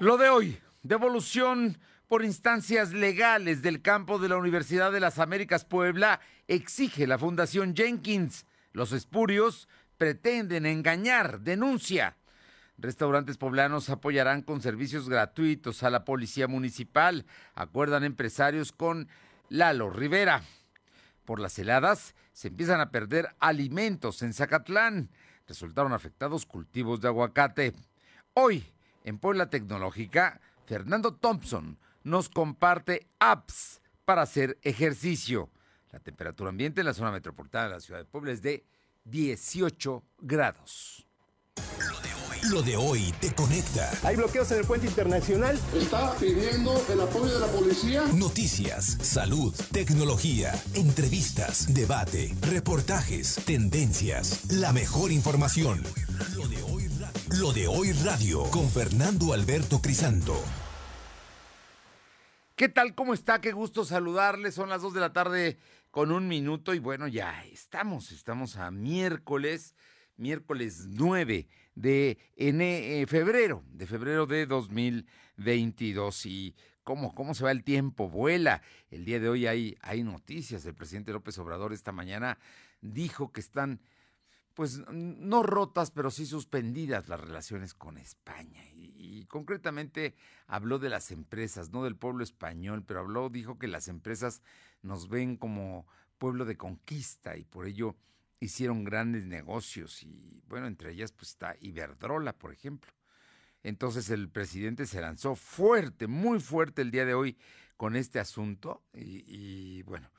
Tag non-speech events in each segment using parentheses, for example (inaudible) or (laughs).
Lo de hoy, devolución por instancias legales del campo de la Universidad de las Américas Puebla, exige la Fundación Jenkins. Los espurios pretenden engañar, denuncia. Restaurantes poblanos apoyarán con servicios gratuitos a la policía municipal, acuerdan empresarios con Lalo Rivera. Por las heladas se empiezan a perder alimentos en Zacatlán. Resultaron afectados cultivos de aguacate. Hoy, en Puebla Tecnológica, Fernando Thompson nos comparte apps para hacer ejercicio. La temperatura ambiente en la zona metropolitana de la ciudad de Puebla es de 18 grados. Lo de hoy te conecta. Hay bloqueos en el puente internacional. Está pidiendo el apoyo de la policía. Noticias, salud, tecnología, entrevistas, debate, reportajes, tendencias, la mejor información. Lo de hoy, Lo de hoy radio con Fernando Alberto Crisanto. ¿Qué tal? ¿Cómo está? Qué gusto saludarles. Son las 2 de la tarde con un minuto y bueno, ya estamos, estamos a miércoles, miércoles 9 de eh, febrero, de febrero de 2022. Y cómo, cómo se va el tiempo, vuela. El día de hoy hay, hay noticias. El presidente López Obrador esta mañana dijo que están, pues no rotas, pero sí suspendidas las relaciones con España. Y, concretamente habló de las empresas, no del pueblo español, pero habló, dijo que las empresas nos ven como pueblo de conquista y por ello hicieron grandes negocios y bueno, entre ellas pues está Iberdrola, por ejemplo. Entonces el presidente se lanzó fuerte, muy fuerte el día de hoy con este asunto y, bueno,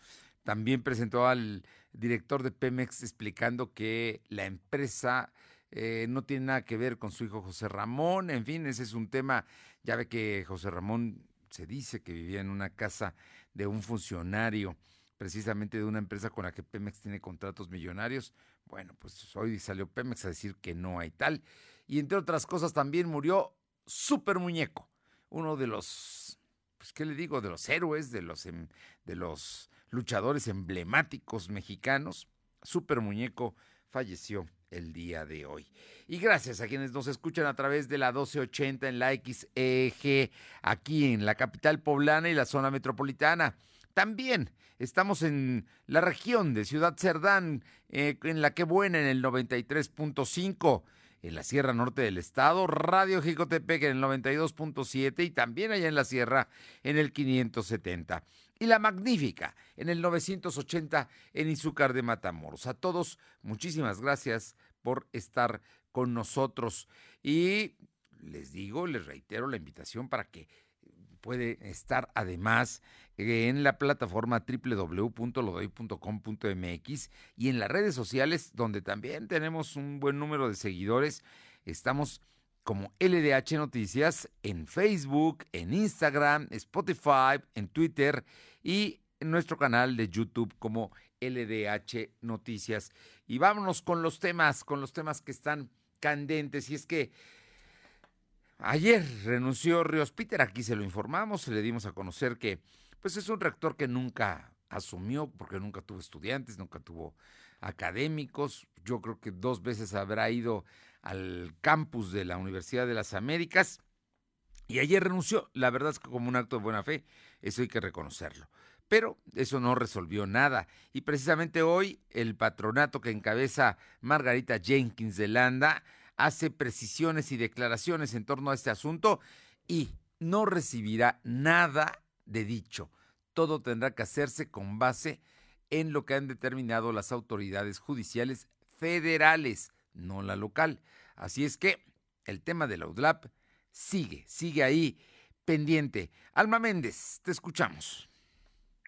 también presentó al director de Pemex explicando que la empresa eh, no tiene nada que ver con su hijo José Ramón, en fin, ese es un tema, ya ve que José Ramón se dice que vivía en una casa de un funcionario precisamente de una empresa con la que Pemex tiene contratos millonarios. Bueno, pues hoy salió Pemex a decir que no hay tal. Y entre otras cosas también murió Super Muñeco, uno de los, pues qué le digo, de los héroes, de los, em, de los luchadores emblemáticos mexicanos. Super Muñeco falleció el día de hoy. Y gracias a quienes nos escuchan a través de la 1280 en la XEG, aquí en la capital poblana y la zona metropolitana. También estamos en la región de Ciudad Cerdán, eh, en la que buena en el 93.5, en la Sierra Norte del Estado, Radio Jicotepec en el 92.7 y también allá en la Sierra en el 570. Y la Magnífica en el 980 en Izúcar de Matamoros. A todos, muchísimas gracias por estar con nosotros. Y les digo, les reitero la invitación para que puede estar además en la plataforma www.lodoy.com.mx y en las redes sociales donde también tenemos un buen número de seguidores. Estamos como LDH Noticias en Facebook, en Instagram, Spotify, en Twitter y en nuestro canal de YouTube como LDH Noticias. Y vámonos con los temas, con los temas que están candentes. Y es que ayer renunció Ríos Peter, aquí se lo informamos, le dimos a conocer que pues es un rector que nunca asumió, porque nunca tuvo estudiantes, nunca tuvo académicos. Yo creo que dos veces habrá ido al campus de la Universidad de las Américas. Y ayer renunció, la verdad es que como un acto de buena fe, eso hay que reconocerlo. Pero eso no resolvió nada. Y precisamente hoy el patronato que encabeza Margarita Jenkins de Landa hace precisiones y declaraciones en torno a este asunto y no recibirá nada de dicho. Todo tendrá que hacerse con base en lo que han determinado las autoridades judiciales federales, no la local. Así es que el tema de la UDLAP sigue, sigue ahí pendiente. Alma Méndez, te escuchamos.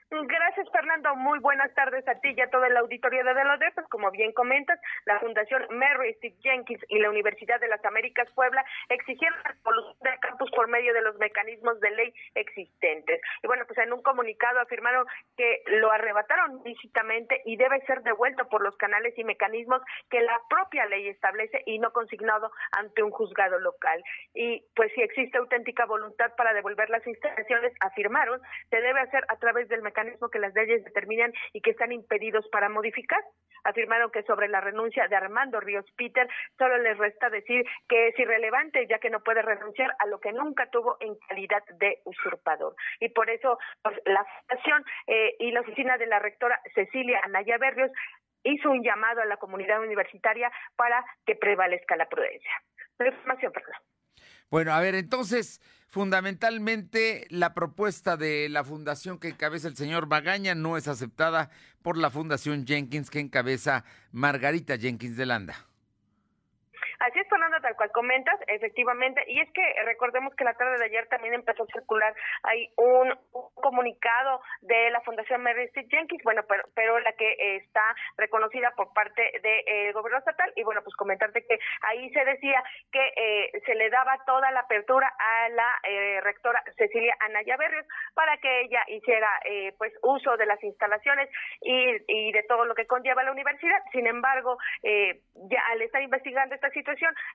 Gracias, Fernando. Muy buenas tardes a ti y a toda la auditoría de los Pues como bien comentas, la Fundación Mary Steve Jenkins y la Universidad de las Américas Puebla exigieron la evolución del campus por medio de los mecanismos de ley existentes. Y bueno, pues en un comunicado afirmaron que lo arrebataron lícitamente y debe ser devuelto por los canales y mecanismos que la propia ley establece y no consignado ante un juzgado local. Y pues si existe auténtica voluntad para devolver las instalaciones, afirmaron, se debe hacer a través del mecanismo que las leyes determinan y que están impedidos para modificar. Afirmaron que sobre la renuncia de Armando Ríos Peter solo les resta decir que es irrelevante ya que no puede renunciar a lo que nunca tuvo en calidad de usurpador. Y por eso pues, la Fundación eh, y la oficina de la rectora Cecilia Anaya Berrios hizo un llamado a la comunidad universitaria para que prevalezca la prudencia. Información, perdón. Bueno, a ver, entonces, fundamentalmente la propuesta de la fundación que encabeza el señor Magaña no es aceptada por la fundación Jenkins que encabeza Margarita Jenkins de Landa. Así es, Fernanda, tal cual comentas, efectivamente. Y es que recordemos que la tarde de ayer también empezó a circular hay un, comunicado de la Fundación Mary Jenkins, bueno, pero, pero la que está reconocida por parte del eh, gobierno estatal. Y bueno, pues comentarte que ahí se decía que eh, se le daba toda la apertura a la eh, rectora Cecilia Anaya Berrios para que ella hiciera pues uso de las instalaciones y, y de todo lo que conlleva la universidad. Sin embargo, ya al estar investigando esta situación,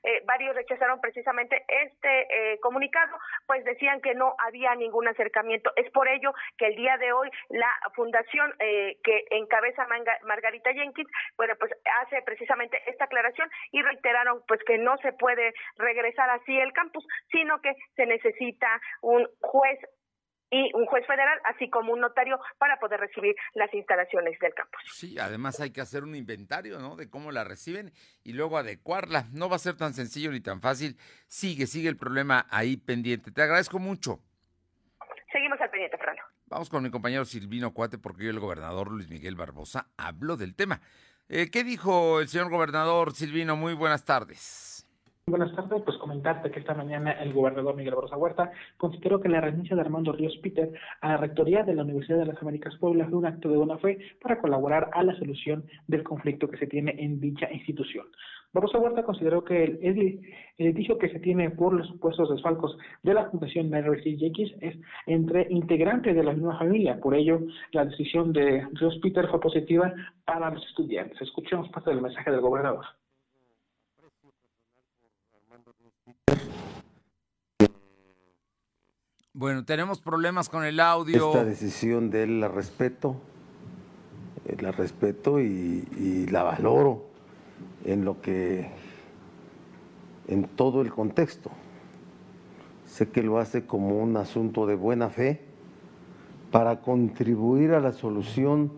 eh, varios rechazaron precisamente este eh, comunicado, pues decían que no había ningún acercamiento. Es por ello que el día de hoy la fundación eh, que encabeza Margarita Jenkins, bueno, pues hace precisamente esta aclaración y reiteraron pues que no se puede regresar así el campus, sino que se necesita un juez y un juez federal, así como un notario para poder recibir las instalaciones del campus. Sí, además hay que hacer un inventario, ¿no? De cómo la reciben y luego adecuarla. No va a ser tan sencillo ni tan fácil. Sigue, sigue el problema ahí pendiente. Te agradezco mucho. Seguimos al pendiente, Fernando. Vamos con mi compañero Silvino Cuate, porque yo, el gobernador Luis Miguel Barbosa, habló del tema. Eh, ¿Qué dijo el señor gobernador Silvino? Muy buenas tardes. Buenas tardes, pues comentarte que esta mañana el gobernador Miguel Barrosa Huerta consideró que la renuncia de Armando Ríos Peter a la rectoría de la Universidad de las Américas Puebla fue un acto de buena fe para colaborar a la solución del conflicto que se tiene en dicha institución. Barrosa Huerta consideró que el, edificio que se tiene por los supuestos desfalcos de la Fundación Mary X es entre integrantes de la misma familia. Por ello, la decisión de Ríos Peter fue positiva para los estudiantes. Escuchemos parte del mensaje del gobernador. Bueno, tenemos problemas con el audio. Esta decisión de él la respeto, eh, la respeto y, la valoro en lo que, en todo el contexto. Sé que lo hace como un asunto de buena fe para contribuir a la solución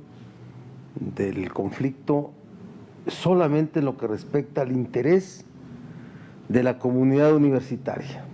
del conflicto solamente en lo que respecta al interés de la comunidad universitaria.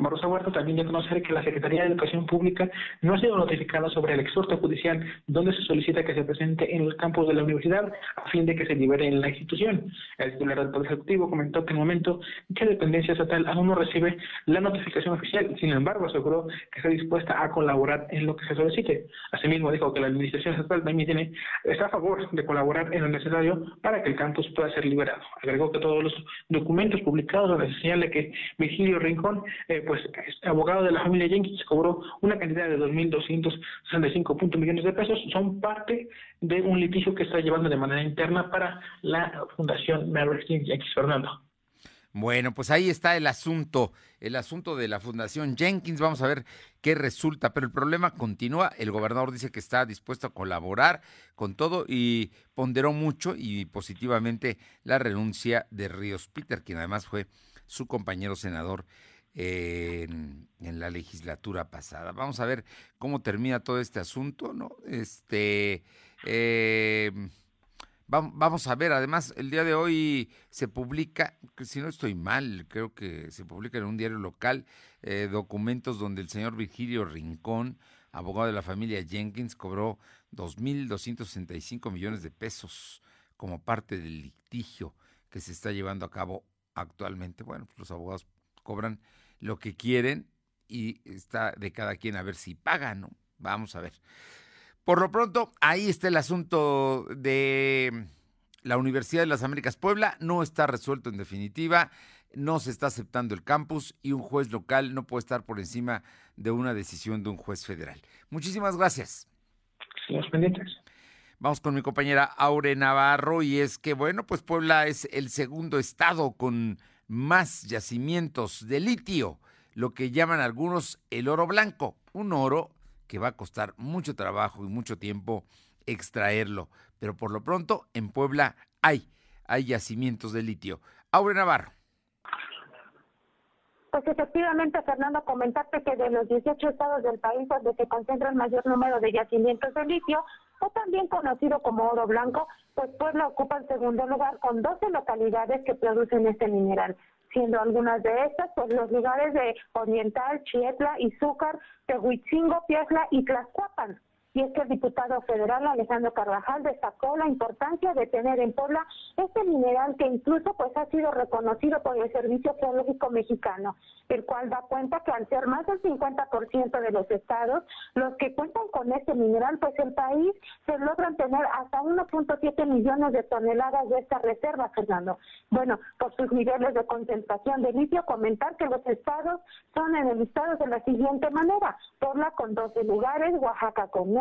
Barroso Huerta también dio a conocer que la Secretaría de Educación Pública no ha sido notificada sobre el exhorto judicial donde se solicita que se presente en los campos de la universidad a fin de que se libere en la institución. El titular del Ejecutivo comentó que en el momento que la dependencia estatal aún no recibe la notificación oficial, sin embargo aseguró que está dispuesta a colaborar en lo que se solicite. Asimismo dijo que la administración estatal también tiene, está a favor de colaborar en lo necesario para que el campus pueda ser liberado. Agregó que todos los documentos publicados donde se señala que Virgilio Rincón eh, pues abogado de la familia Jenkins cobró una cantidad de 2.265 millones de pesos, son parte de un litigio que está llevando de manera interna para la Fundación Mary Jenkins Fernando. Bueno, pues ahí está el asunto, el asunto de la Fundación Jenkins. Vamos a ver qué resulta, pero el problema continúa. El gobernador dice que está dispuesto a colaborar con todo y ponderó mucho y positivamente la renuncia de Ríos Peter, quien además fue su compañero senador en, la legislatura pasada. Vamos a ver cómo termina todo este asunto, ¿no? Este, eh, vamos a ver, además, el día de hoy se publica, si no estoy mal, creo que se publica en un diario local, eh, documentos donde el señor Virgilio Rincón, abogado de la familia Jenkins, cobró 2.265 millones de pesos como parte del litigio que se está llevando a cabo actualmente. Bueno, pues los abogados cobran lo que quieren y está de cada quien a ver si pagan, ¿no? Vamos a ver. Por lo pronto, ahí está el asunto de la Universidad de las Américas Puebla. No está resuelto en definitiva, no se está aceptando el campus y un juez local no puede estar por encima de una decisión de un juez federal. Muchísimas gracias. pendientes. Vamos con mi compañera Aure Navarro y es que, bueno, pues Puebla es el segundo estado con más yacimientos de litio, lo que llaman algunos el oro blanco, un oro que va a costar mucho trabajo y mucho tiempo extraerlo, pero por lo pronto en Puebla hay, hay yacimientos de litio. Aure Navarro. Pues efectivamente, Fernando, comentarte que de los 18 estados del país donde se concentra el mayor número de yacimientos de litio, o también conocido como oro blanco, pues Puebla ocupa el segundo lugar con 12 localidades que producen este mineral siendo algunas de estas pues los lugares de Oriental, Chietla, Izúcar, Tehuitzingo, Piazla y Tlaxcuapan y es que el diputado federal Alejandro Carvajal destacó la importancia de tener en Puebla este mineral que incluso pues ha sido reconocido por el Servicio Geológico Mexicano, el cual da cuenta que al ser más del 50% de los estados los que cuentan con este mineral, pues el país se logran tener hasta 1.7 millones de toneladas de esta reserva, Fernando. Bueno, por sus niveles de concentración de litio, comentar que los estados son en el estado de la siguiente manera, Puebla con 12 lugares, Oaxaca con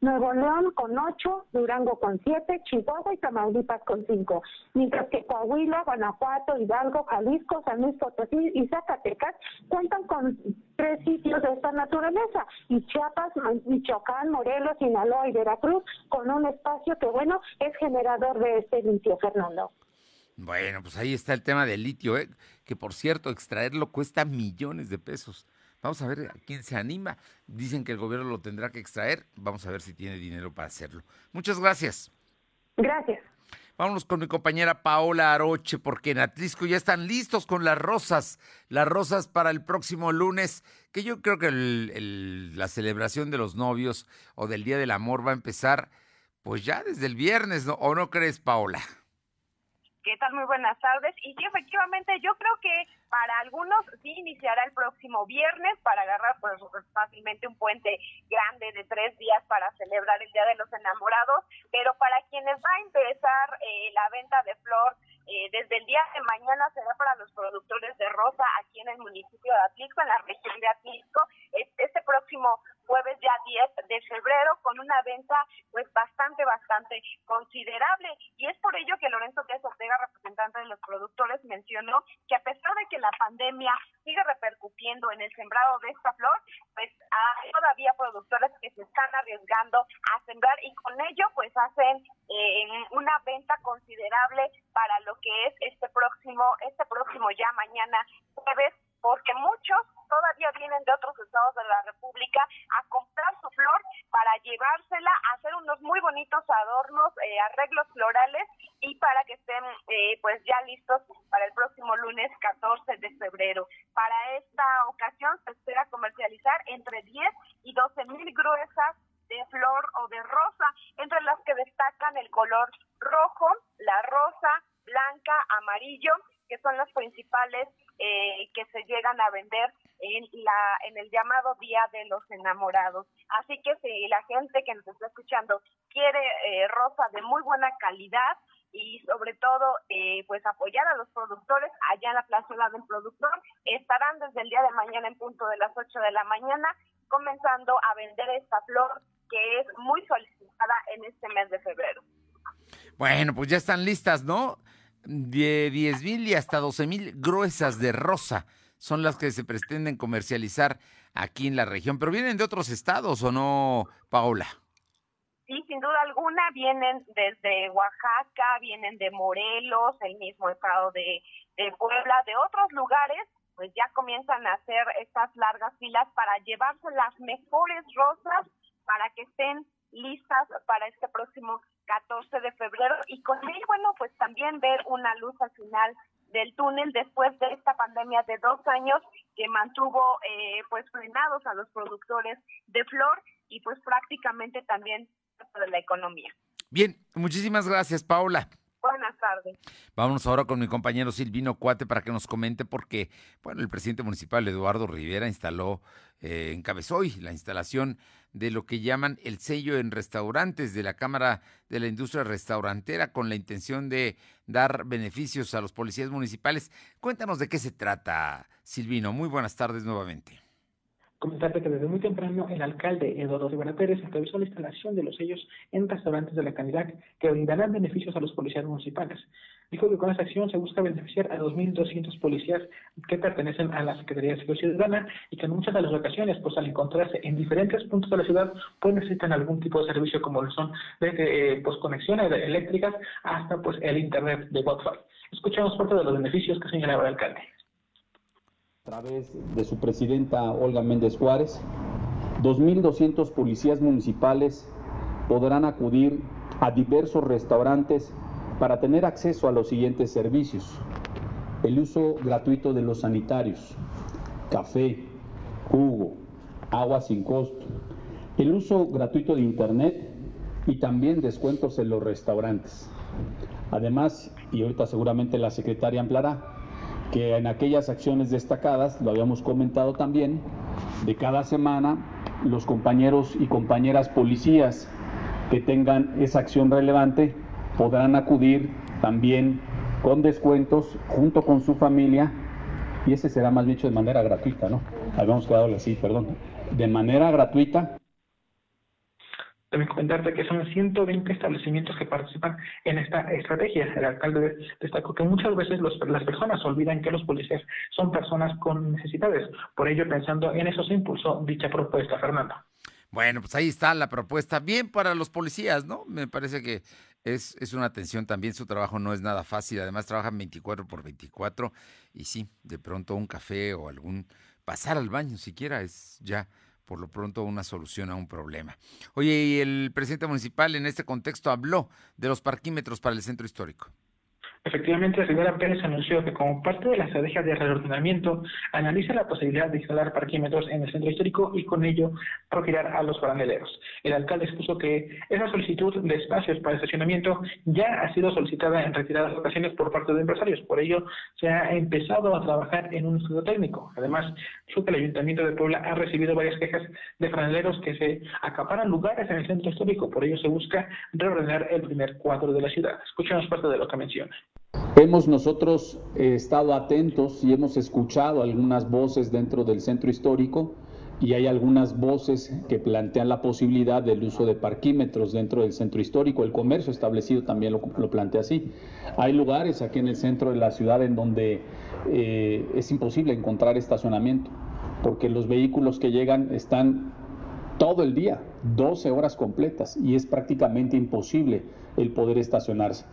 Nuevo León con 8, Durango con 7, Chihuahua y Tamaulipas con 5, mientras que Coahuila, Guanajuato, Hidalgo, Jalisco, San Luis Potosí y Zacatecas cuentan con tres sitios de esta naturaleza, y Chiapas, Michoacán, Morelos, Sinaloa y Veracruz con un espacio que, bueno, es generador de este litio, Fernando. Bueno, pues ahí está el tema del litio, ¿eh? que por cierto, extraerlo cuesta millones de pesos. Vamos a ver a quién se anima. Dicen que el gobierno lo tendrá que extraer. Vamos a ver si tiene dinero para hacerlo. Muchas gracias. Gracias. Vámonos con mi compañera Paola Aroche, porque en Atlisco ya están listos con las rosas, las rosas para el próximo lunes, que yo creo que la celebración de los novios o del Día del Amor va a empezar pues ya desde el viernes, ¿no? ¿O no crees, Paola? ¿Qué tal? Muy buenas tardes. Y sí, efectivamente, yo creo que para algunos sí iniciará el próximo viernes para agarrar pues fácilmente un puente grande de tres días para celebrar el Día de los Enamorados, pero para quienes va a empezar eh, la venta de flor eh, desde el día de mañana será para los productores de rosa aquí en el municipio de Atlisco, en la región de Atlisco, este próximo jueves ya 10 de febrero con una venta pues bastante, bastante considerable. Y es por ello que Lorenzo Díaz Ortega, representante de los productores, mencionó que a pesar de que la pandemia sigue repercutiendo en el sembrado de esta flor, pues hay todavía productores que se están arriesgando a sembrar y con ello pues hacen eh, una venta considerable para lo que es este próximo, este próximo ya mañana jueves, porque muchos todavía vienen de otros estados de la República a comprar su flor para llevársela, hacer unos muy bonitos adornos, eh, arreglos florales y para que estén eh, pues ya listos para el próximo lunes 14 de febrero. Para esta ocasión se espera comercializar entre 10 y 12 mil gruesas de flor o de rosa, entre las que destacan el color rojo, la rosa, blanca, amarillo, que son las principales eh, que se llegan a vender en la en el llamado Día de los Enamorados. Así que si la gente que nos está escuchando quiere eh, rosa de muy buena calidad y sobre todo eh, pues apoyar a los productores allá en la plazuela del productor, estarán desde el día de mañana en punto de las 8 de la mañana comenzando a vender esta flor que es muy solicitada en este mes de febrero. Bueno, pues ya están listas, ¿no? De 10 mil y hasta 12 mil gruesas de rosa son las que se pretenden comercializar aquí en la región, pero vienen de otros estados o no, Paola? Sí, sin duda alguna, vienen desde Oaxaca, vienen de Morelos, el mismo estado de, de Puebla, de otros lugares, pues ya comienzan a hacer estas largas filas para llevarse las mejores rosas para que estén listas para este próximo 14 de febrero y con ello, bueno, pues también ver una luz al final del túnel después de esta pandemia de dos años que mantuvo eh, pues frenados a los productores de flor y pues prácticamente también de la economía. Bien, muchísimas gracias, Paula. Buenas tardes. Vámonos ahora con mi compañero Silvino Cuate para que nos comente porque, bueno, el presidente municipal Eduardo Rivera instaló, eh, encabezó hoy la instalación de lo que llaman el sello en restaurantes de la Cámara de la Industria Restaurantera con la intención de dar beneficios a los policías municipales. Cuéntanos de qué se trata, Silvino. Muy buenas tardes nuevamente. Comentarte que desde muy temprano el alcalde Eduardo Rivera Pérez encabezó la instalación de los sellos en restaurantes de la canidad que brindarán beneficios a los policías municipales. Dijo que con esta acción se busca beneficiar a 2.200 policías que pertenecen a la Secretaría de Seguridad Ciudadana y que en muchas de las ocasiones, pues al encontrarse en diferentes puntos de la ciudad, pues necesitan algún tipo de servicio como lo son desde eh, pues conexiones eléctricas hasta pues el internet de Wi-Fi. Escuchamos parte de los beneficios que señalaba el alcalde A través de su presidenta Olga Méndez Juárez, 2.200 policías municipales podrán acudir a diversos restaurantes para tener acceso a los siguientes servicios. El uso gratuito de los sanitarios, café, jugo, agua sin costo, el uso gratuito de Internet y también descuentos en los restaurantes. Además, y ahorita seguramente la secretaria ampliará, que en aquellas acciones destacadas, lo habíamos comentado también, de cada semana los compañeros y compañeras policías que tengan esa acción relevante podrán acudir también con descuentos junto con su familia y ese será más dicho de manera gratuita, ¿no? Habíamos quedado así, perdón, de manera gratuita también comentarte que son 120 establecimientos que participan en esta estrategia. El alcalde destacó que muchas veces las personas olvidan que los policías son personas con necesidades. Por ello, pensando en eso, se impulsó dicha propuesta, Fernando. Bueno, pues ahí está la propuesta. Bien para los policías, ¿no? Me parece que es, es una atención también. Su trabajo no es nada fácil. Además, trabajan 24 por 24. Y sí, de pronto un café o algún. pasar al baño siquiera es ya por lo pronto una solución a un problema. Oye, y el presidente municipal en este contexto habló de los parquímetros para el centro histórico. Efectivamente, señora Pérez anunció que como parte de la estrategia de reordenamiento, analiza la posibilidad de instalar parquímetros en el centro histórico y con ello retirar a los franeleros. El alcalde expuso que esa solicitud de espacios para estacionamiento ya ha sido solicitada en retiradas ocasiones por parte de empresarios. Por ello, se ha empezado a trabajar en un estudio técnico. Además, dijo que el Ayuntamiento de Puebla ha recibido varias quejas de franeleros que se acaparan lugares en el centro histórico. Por ello, se busca reordenar el primer cuadro de la ciudad. Escuchemos parte de lo que menciona. Hemos nosotros eh, estado atentos y hemos escuchado algunas voces dentro del centro histórico y hay algunas voces que plantean la posibilidad del uso de parquímetros dentro del centro histórico. El comercio establecido también lo, plantea así. Hay lugares aquí en el centro de la ciudad en donde eh, es imposible encontrar estacionamiento porque los vehículos que llegan están todo el día, 12 horas completas y es prácticamente imposible el poder estacionarse.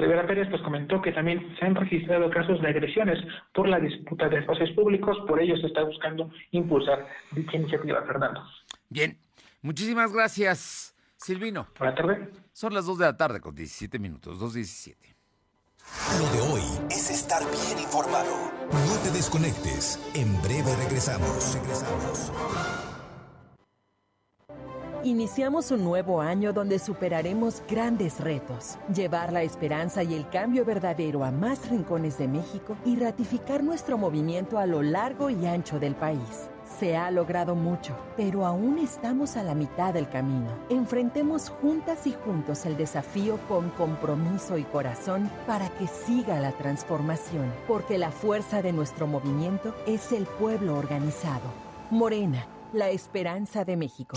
Rivera Pérez pues comentó que también se han registrado casos de agresiones por la disputa de espacios públicos, por ello se está buscando impulsar dicha iniciativa, Fernando. Bien, muchísimas gracias, Silvino. Buenas tardes. Son las 2 de la tarde con 17 minutos, 2.17. Lo de hoy es estar bien informado. No te desconectes. En breve regresamos. Regresamos. Iniciamos un nuevo año donde superaremos grandes retos, llevar la esperanza y el cambio verdadero a más rincones de México y ratificar nuestro movimiento a lo largo y ancho del país. Se ha logrado mucho, pero aún estamos a la mitad del camino. Enfrentemos juntas y juntos el desafío con compromiso y corazón para que siga la transformación, porque la fuerza de nuestro movimiento es el pueblo organizado. Morena, la esperanza de México.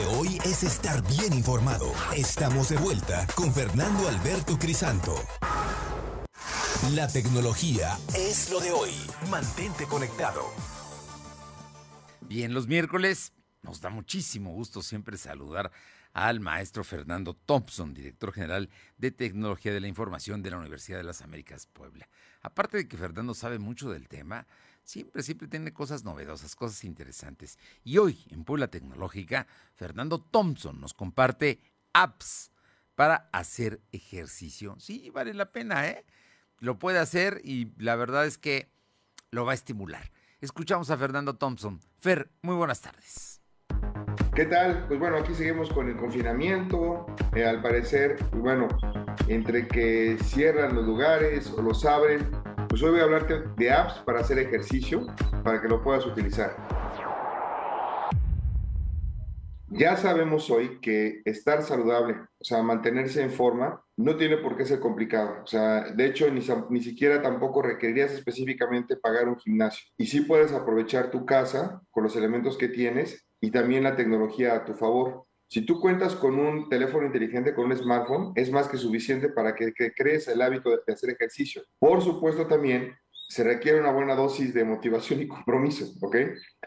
de hoy es estar bien informado. Estamos de vuelta con Fernando Alberto Crisanto. La tecnología es lo de hoy. Mantente conectado. Bien, los miércoles nos da muchísimo gusto siempre saludar al maestro Fernando Thompson, director general de Tecnología de la Información de la Universidad de las Américas Puebla. Aparte de que Fernando sabe mucho del tema, siempre, siempre tiene cosas novedosas, cosas interesantes. Y hoy, en Puebla Tecnológica, Fernando Thompson nos comparte apps para hacer ejercicio. Sí, vale la pena, ¿eh? lo puede hacer y la verdad es que lo va a estimular. Escuchamos a Fernando Thompson. Fer, muy buenas tardes. ¿Qué tal? Pues bueno, aquí seguimos con el confinamiento. Eh, al parecer, bueno, entre que cierran los lugares o los abren, pues hoy voy a hablarte de apps para hacer ejercicio, para que lo puedas utilizar. Ya sabemos hoy que estar saludable, o sea, mantenerse en forma, no tiene por qué ser complicado. O sea, de hecho, ni, ni siquiera tampoco requerirías específicamente pagar un gimnasio. Y sí puedes aprovechar tu casa con los elementos que tienes y también la tecnología a tu favor. Si tú cuentas con un teléfono inteligente, con un smartphone, es más que suficiente para que, crees el hábito de hacer ejercicio. Por supuesto, también se requiere una buena dosis de motivación y compromiso, ¿ok?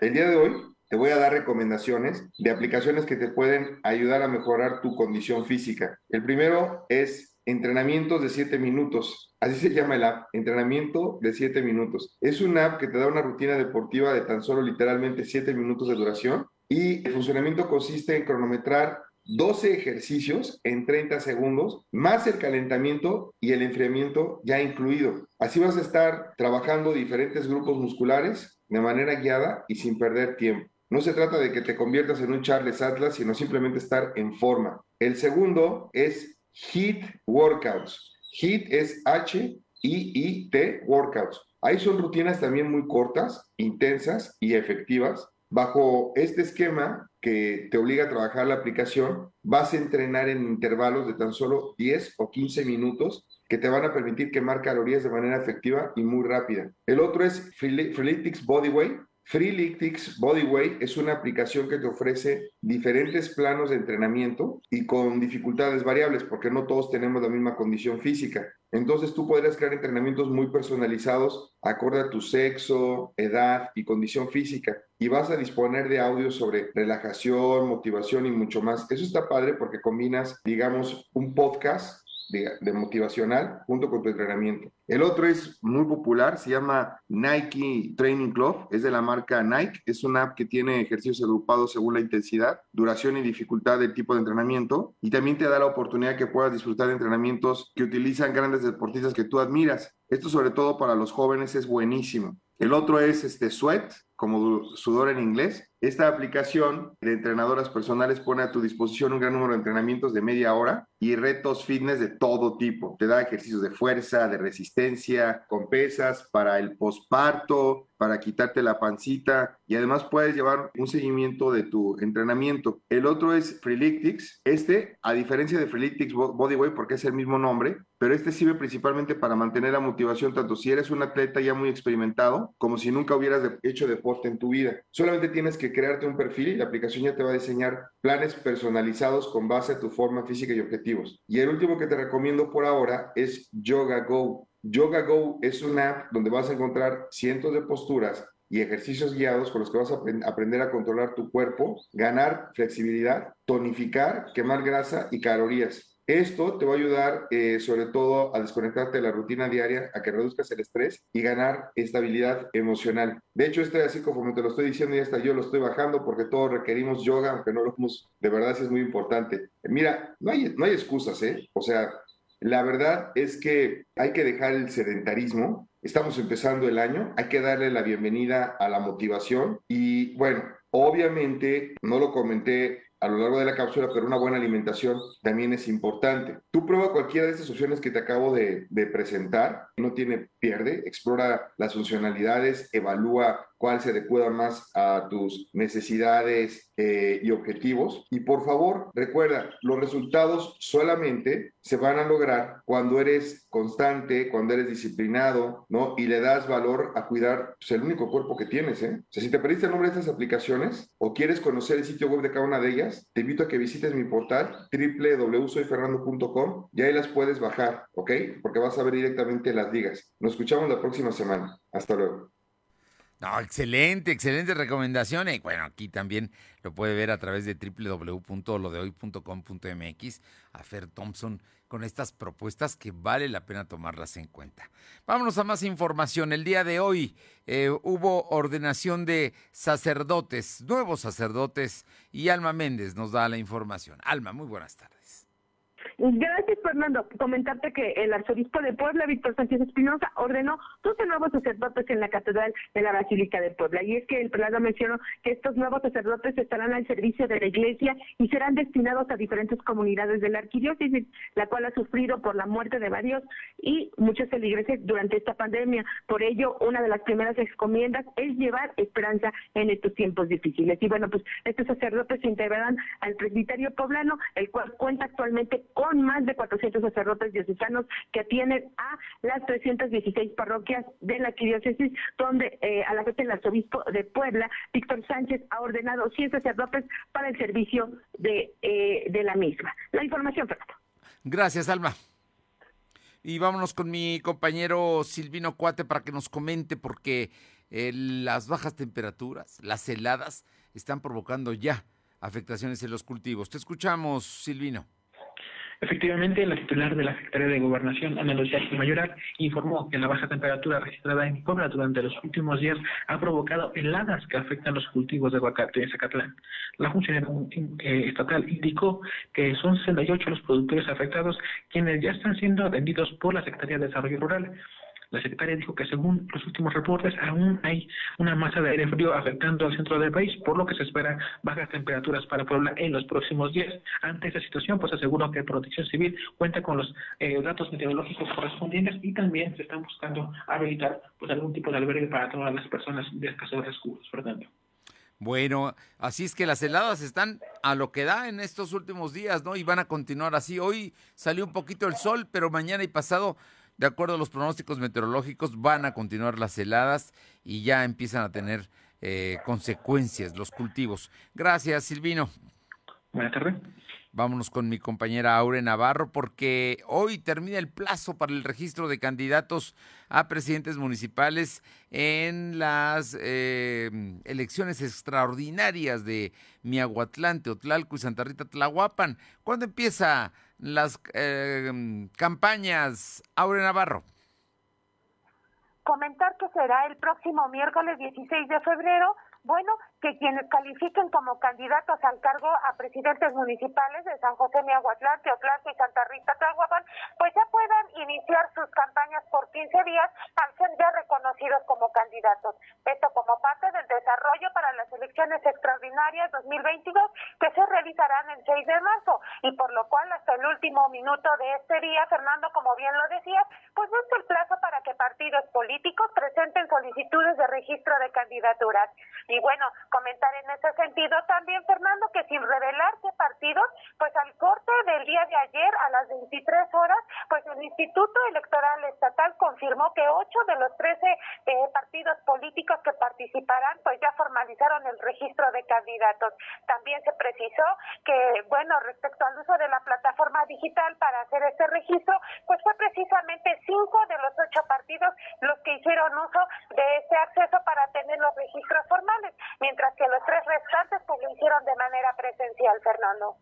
El día de hoy te voy a dar recomendaciones de aplicaciones que te pueden ayudar a mejorar tu condición física. El primero es entrenamientos de 7 minutos. Así se llama el app, entrenamiento de 7 minutos. Es una app que te da una rutina deportiva de tan solo literalmente 7 minutos de duración y el funcionamiento consiste en cronometrar 12 ejercicios en 30 segundos, más el calentamiento y el enfriamiento ya incluido. Así vas a estar trabajando diferentes grupos musculares de manera guiada y sin perder tiempo. No se trata de que te conviertas en un Charles Atlas, sino simplemente estar en forma. El segundo es HIT Workouts. HIT es H-I-I-T Workouts. Ahí son rutinas también muy cortas, intensas y efectivas. Bajo este esquema que te obliga a trabajar la aplicación, vas a entrenar en intervalos de tan solo 10 o 15 minutos que te van a permitir quemar calorías de manera efectiva y muy rápida. El otro es Freeletics Bodyweight. Freeletics Bodyweight es una aplicación que te ofrece diferentes planos de entrenamiento y con dificultades variables, porque no todos tenemos la misma condición física. Entonces tú podrías crear entrenamientos muy personalizados acorde a tu sexo, edad y condición física. Y vas a disponer de audios sobre relajación, motivación y mucho más. Eso está padre porque combinas, digamos, un podcast de, motivacional junto con tu entrenamiento. El otro es muy popular, se llama Nike Training Club, es de la marca Nike, es una app que tiene ejercicios agrupados según la intensidad, duración y dificultad del tipo de entrenamiento y también te da la oportunidad que puedas disfrutar de entrenamientos que utilizan grandes deportistas que tú admiras. Esto sobre todo para los jóvenes es buenísimo. El otro es este Sweat, como sudor en inglés. Esta aplicación de entrenadoras personales pone a tu disposición un gran número de entrenamientos de media hora y retos fitness de todo tipo. Te da ejercicios de fuerza, de resistencia, con pesas para el posparto, para quitarte la pancita y además puedes llevar un seguimiento de tu entrenamiento. El otro es Freeletics. Este, a diferencia de Freeletics Bodyweight, porque es el mismo nombre, pero este sirve principalmente para mantener la motivación tanto si eres un atleta ya muy experimentado como si nunca hubieras hecho deporte en tu vida. Solamente tienes que crearte un perfil y la aplicación ya te va a diseñar planes personalizados con base a tu forma física y objetivos. Y el último que te recomiendo por ahora es Yoga Go. Yoga Go es una app donde vas a encontrar cientos de posturas y ejercicios guiados con los que vas a aprender a controlar tu cuerpo, ganar flexibilidad, tonificar, quemar grasa y calorías. Esto te va a ayudar eh, sobre todo a desconectarte de la rutina diaria, a que reduzcas el estrés y ganar estabilidad emocional. De hecho, este así como te lo estoy diciendo, ya está, yo lo estoy bajando porque todos requerimos yoga, aunque no lo hemos, de verdad eso es muy importante. Mira, no hay, no hay excusas, ¿eh? O sea, la verdad es que hay que dejar el sedentarismo. Estamos empezando el año, hay que darle la bienvenida a la motivación y bueno, obviamente, no lo comenté a lo largo de la cápsula, pero una buena alimentación también es importante. Tú prueba cualquiera de estas opciones que te acabo de, de presentar, no tiene pierde, explora las funcionalidades, evalúa cuál se adecua más a tus necesidades eh, y objetivos. Y por favor, recuerda, los resultados solamente se van a lograr cuando eres constante, cuando eres disciplinado, ¿no? Y le das valor a cuidar pues, el único cuerpo que tienes, ¿eh? O sea, si te perdiste el nombre de estas aplicaciones o quieres conocer el sitio web de cada una de ellas, te invito a que visites mi portal www.soyfernando.com y ahí las puedes bajar, ¿ok? Porque vas a ver directamente las ligas. Nos escuchamos la próxima semana. Hasta luego. No, excelente, excelente recomendación. Y bueno, aquí también lo puede ver a través de www.lodehoy.com.mx a Fer Thompson con estas propuestas que vale la pena tomarlas en cuenta. Vámonos a más información. El día de hoy eh, hubo ordenación de sacerdotes, nuevos sacerdotes, y Alma Méndez nos da la información. Alma, muy buenas tardes. Gracias, Fernando. Comentarte que el arzobispo de Puebla, Víctor Sánchez Espinosa, ordenó 12 nuevos sacerdotes en la Catedral de la Basílica de Puebla. Y es que el prelado mencionó que estos nuevos sacerdotes estarán al servicio de la Iglesia y serán destinados a diferentes comunidades de la arquidiócesis, la cual ha sufrido por la muerte de varios y muchos feligreses durante esta pandemia. Por ello, una de las primeras excomiendas es llevar esperanza en estos tiempos difíciles. Y bueno, pues estos sacerdotes se integrarán al presbiterio poblano, el cual cuenta actualmente con más de 400 sacerdotes diocesanos que atienden a las 316 parroquias de la arquidiócesis, donde eh, a la vez el arzobispo de Puebla, Víctor Sánchez, ha ordenado 100 sacerdotes para el servicio de, eh, de la misma. La información, Fernando. Gracias, Alma. Y vámonos con mi compañero Silvino Cuate para que nos comente porque eh, las bajas temperaturas, las heladas, están provocando ya afectaciones en los cultivos. Te escuchamos, Silvino. Efectivamente, la titular de la Secretaría de Gobernación, Ana Lucía Mayoral, informó que la baja temperatura registrada en Puebla durante los últimos días ha provocado heladas que afectan los cultivos de aguacate en Zacatlán. La funcionaria eh, estatal indicó que son 68 los productores afectados quienes ya están siendo atendidos por la Secretaría de Desarrollo Rural. La secretaria dijo que según los últimos reportes aún hay una masa de aire frío afectando al centro del país, por lo que se espera bajas temperaturas para Puebla en los próximos días. Ante esta situación, pues aseguró que Protección Civil cuenta con los eh, datos meteorológicos correspondientes y también se están buscando habilitar pues algún tipo de albergue para todas las personas de escasos recursos, Fernando. Bueno, así es que las heladas están a lo que da en estos últimos días, ¿no? Y van a continuar así. Hoy salió un poquito el sol, pero mañana y pasado de acuerdo a los pronósticos meteorológicos, van a continuar las heladas y ya empiezan a tener eh, consecuencias los cultivos. Gracias, Silvino. Buenas tardes. Vámonos con mi compañera Aure Navarro porque hoy termina el plazo para el registro de candidatos a presidentes municipales en las eh, elecciones extraordinarias de Miahuatlán, Teotlalco y Santa Rita Tlahuapan. ¿Cuándo empieza las eh, campañas, Aure Navarro? Comentar que será el próximo miércoles 16 de febrero bueno, que quienes califiquen como candidatos al cargo a presidentes municipales de San José Miahuatlán, Teotlán y Santa Rita Tlahuapan, pues ya puedan iniciar sus campañas por 15 días al ser ya reconocidos como candidatos. Esto como parte del desarrollo para las elecciones extraordinarias 2022 que se realizarán el 6 de marzo y por lo cual hasta el último minuto de este día, Fernando, como bien lo decías, pues no es el plazo para que partidos políticos presenten solicitudes de registro de candidaturas. Y bueno, comentar en ese sentido también, Fernando, que sin revelar qué partidos, pues al corte del día de ayer a las 23 horas, pues el Instituto Electoral Estatal confirmó que ocho de los 13 eh, partidos políticos que participarán, pues ya formalizaron el registro de candidatos. También se precisó que, bueno, respecto al uso de la plataforma digital para hacer este registro, pues fue precisamente cinco de los ocho partidos los que hicieron uso de este acceso para tener los registros formales mientras que los tres restantes pues lo hicieron de manera presencial, Fernando.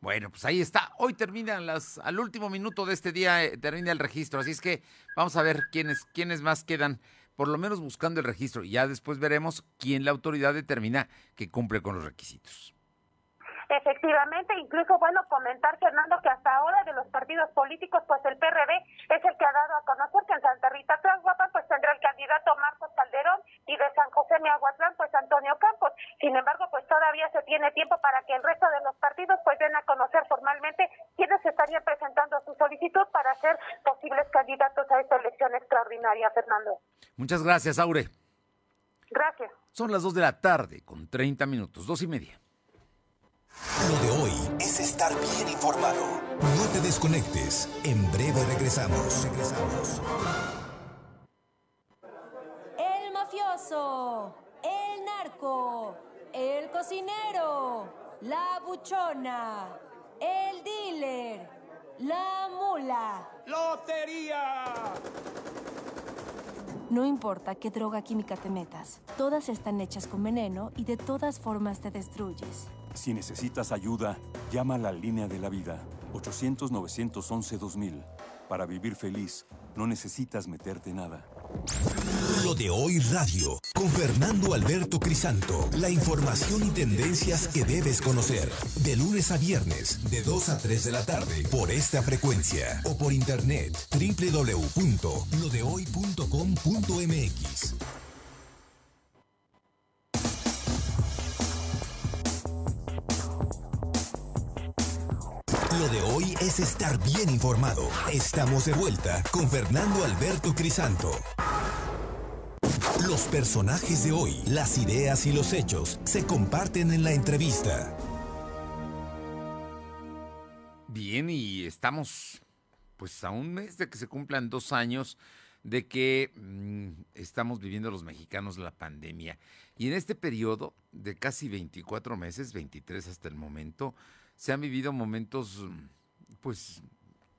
Bueno, pues ahí está. Hoy terminan las, al último minuto de este día eh, termina el registro, así es que vamos a ver quiénes, quiénes más quedan, por lo menos buscando el registro. Y ya después veremos quién la autoridad determina que cumple con los requisitos. Efectivamente, incluso bueno comentar, Fernando, que hasta ahora de los partidos políticos, pues el PRD es el que ha dado a conocer que en Santa Rita Tlahuapan pues tendrá el candidato Marcos Calderón y de San José Miahuatlán pues Antonio Campos. Sin embargo, pues todavía se tiene tiempo para que el resto de los partidos pues den a conocer formalmente quiénes estarían presentando su solicitud para ser posibles candidatos a esta elección extraordinaria, Fernando. Muchas gracias, Aure. Gracias. Son las dos de la tarde con 30 minutos, dos y media. Lo de hoy es estar bien informado. No te desconectes. En breve regresamos. Regresamos. El mafioso, el narco, el cocinero, la buchona, el dealer, la mula. ¡Lotería! No importa qué droga química te metas, todas están hechas con veneno y de todas formas te destruyes. Si necesitas ayuda, llama a la línea de la vida, 800-911-2000. Para vivir feliz, no necesitas meterte nada. Lo de hoy radio, con Fernando Alberto Crisanto. La información y tendencias que debes conocer. De lunes a viernes, de 2 a 3 de la tarde, por esta frecuencia. O por internet, www.lodehoy.com.mx. es estar bien informado. Estamos de vuelta con Fernando Alberto Crisanto. Los personajes de hoy, las ideas y los hechos se comparten en la entrevista. Bien, y estamos pues a un mes de que se cumplan dos años de que mm, estamos viviendo los mexicanos la pandemia. Y en este periodo de casi 24 meses, 23 hasta el momento, se han vivido momentos, pues,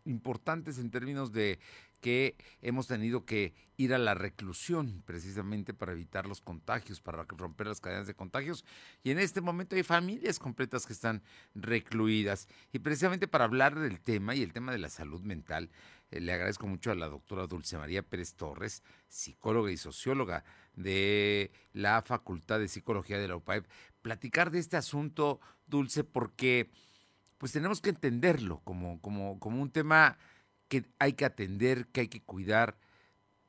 importantes en términos de que hemos tenido que ir a la reclusión precisamente para evitar los contagios, para romper las cadenas de contagios. Y en este momento hay familias completas que están recluidas. Y precisamente para hablar del tema y el tema de la salud mental, eh, le agradezco mucho a la doctora Dulce María Pérez Torres, psicóloga y socióloga de la Facultad de Psicología de la UPAEP, platicar de este asunto, Dulce, porque pues tenemos que entenderlo como, como, como un tema que hay que atender, que hay que cuidar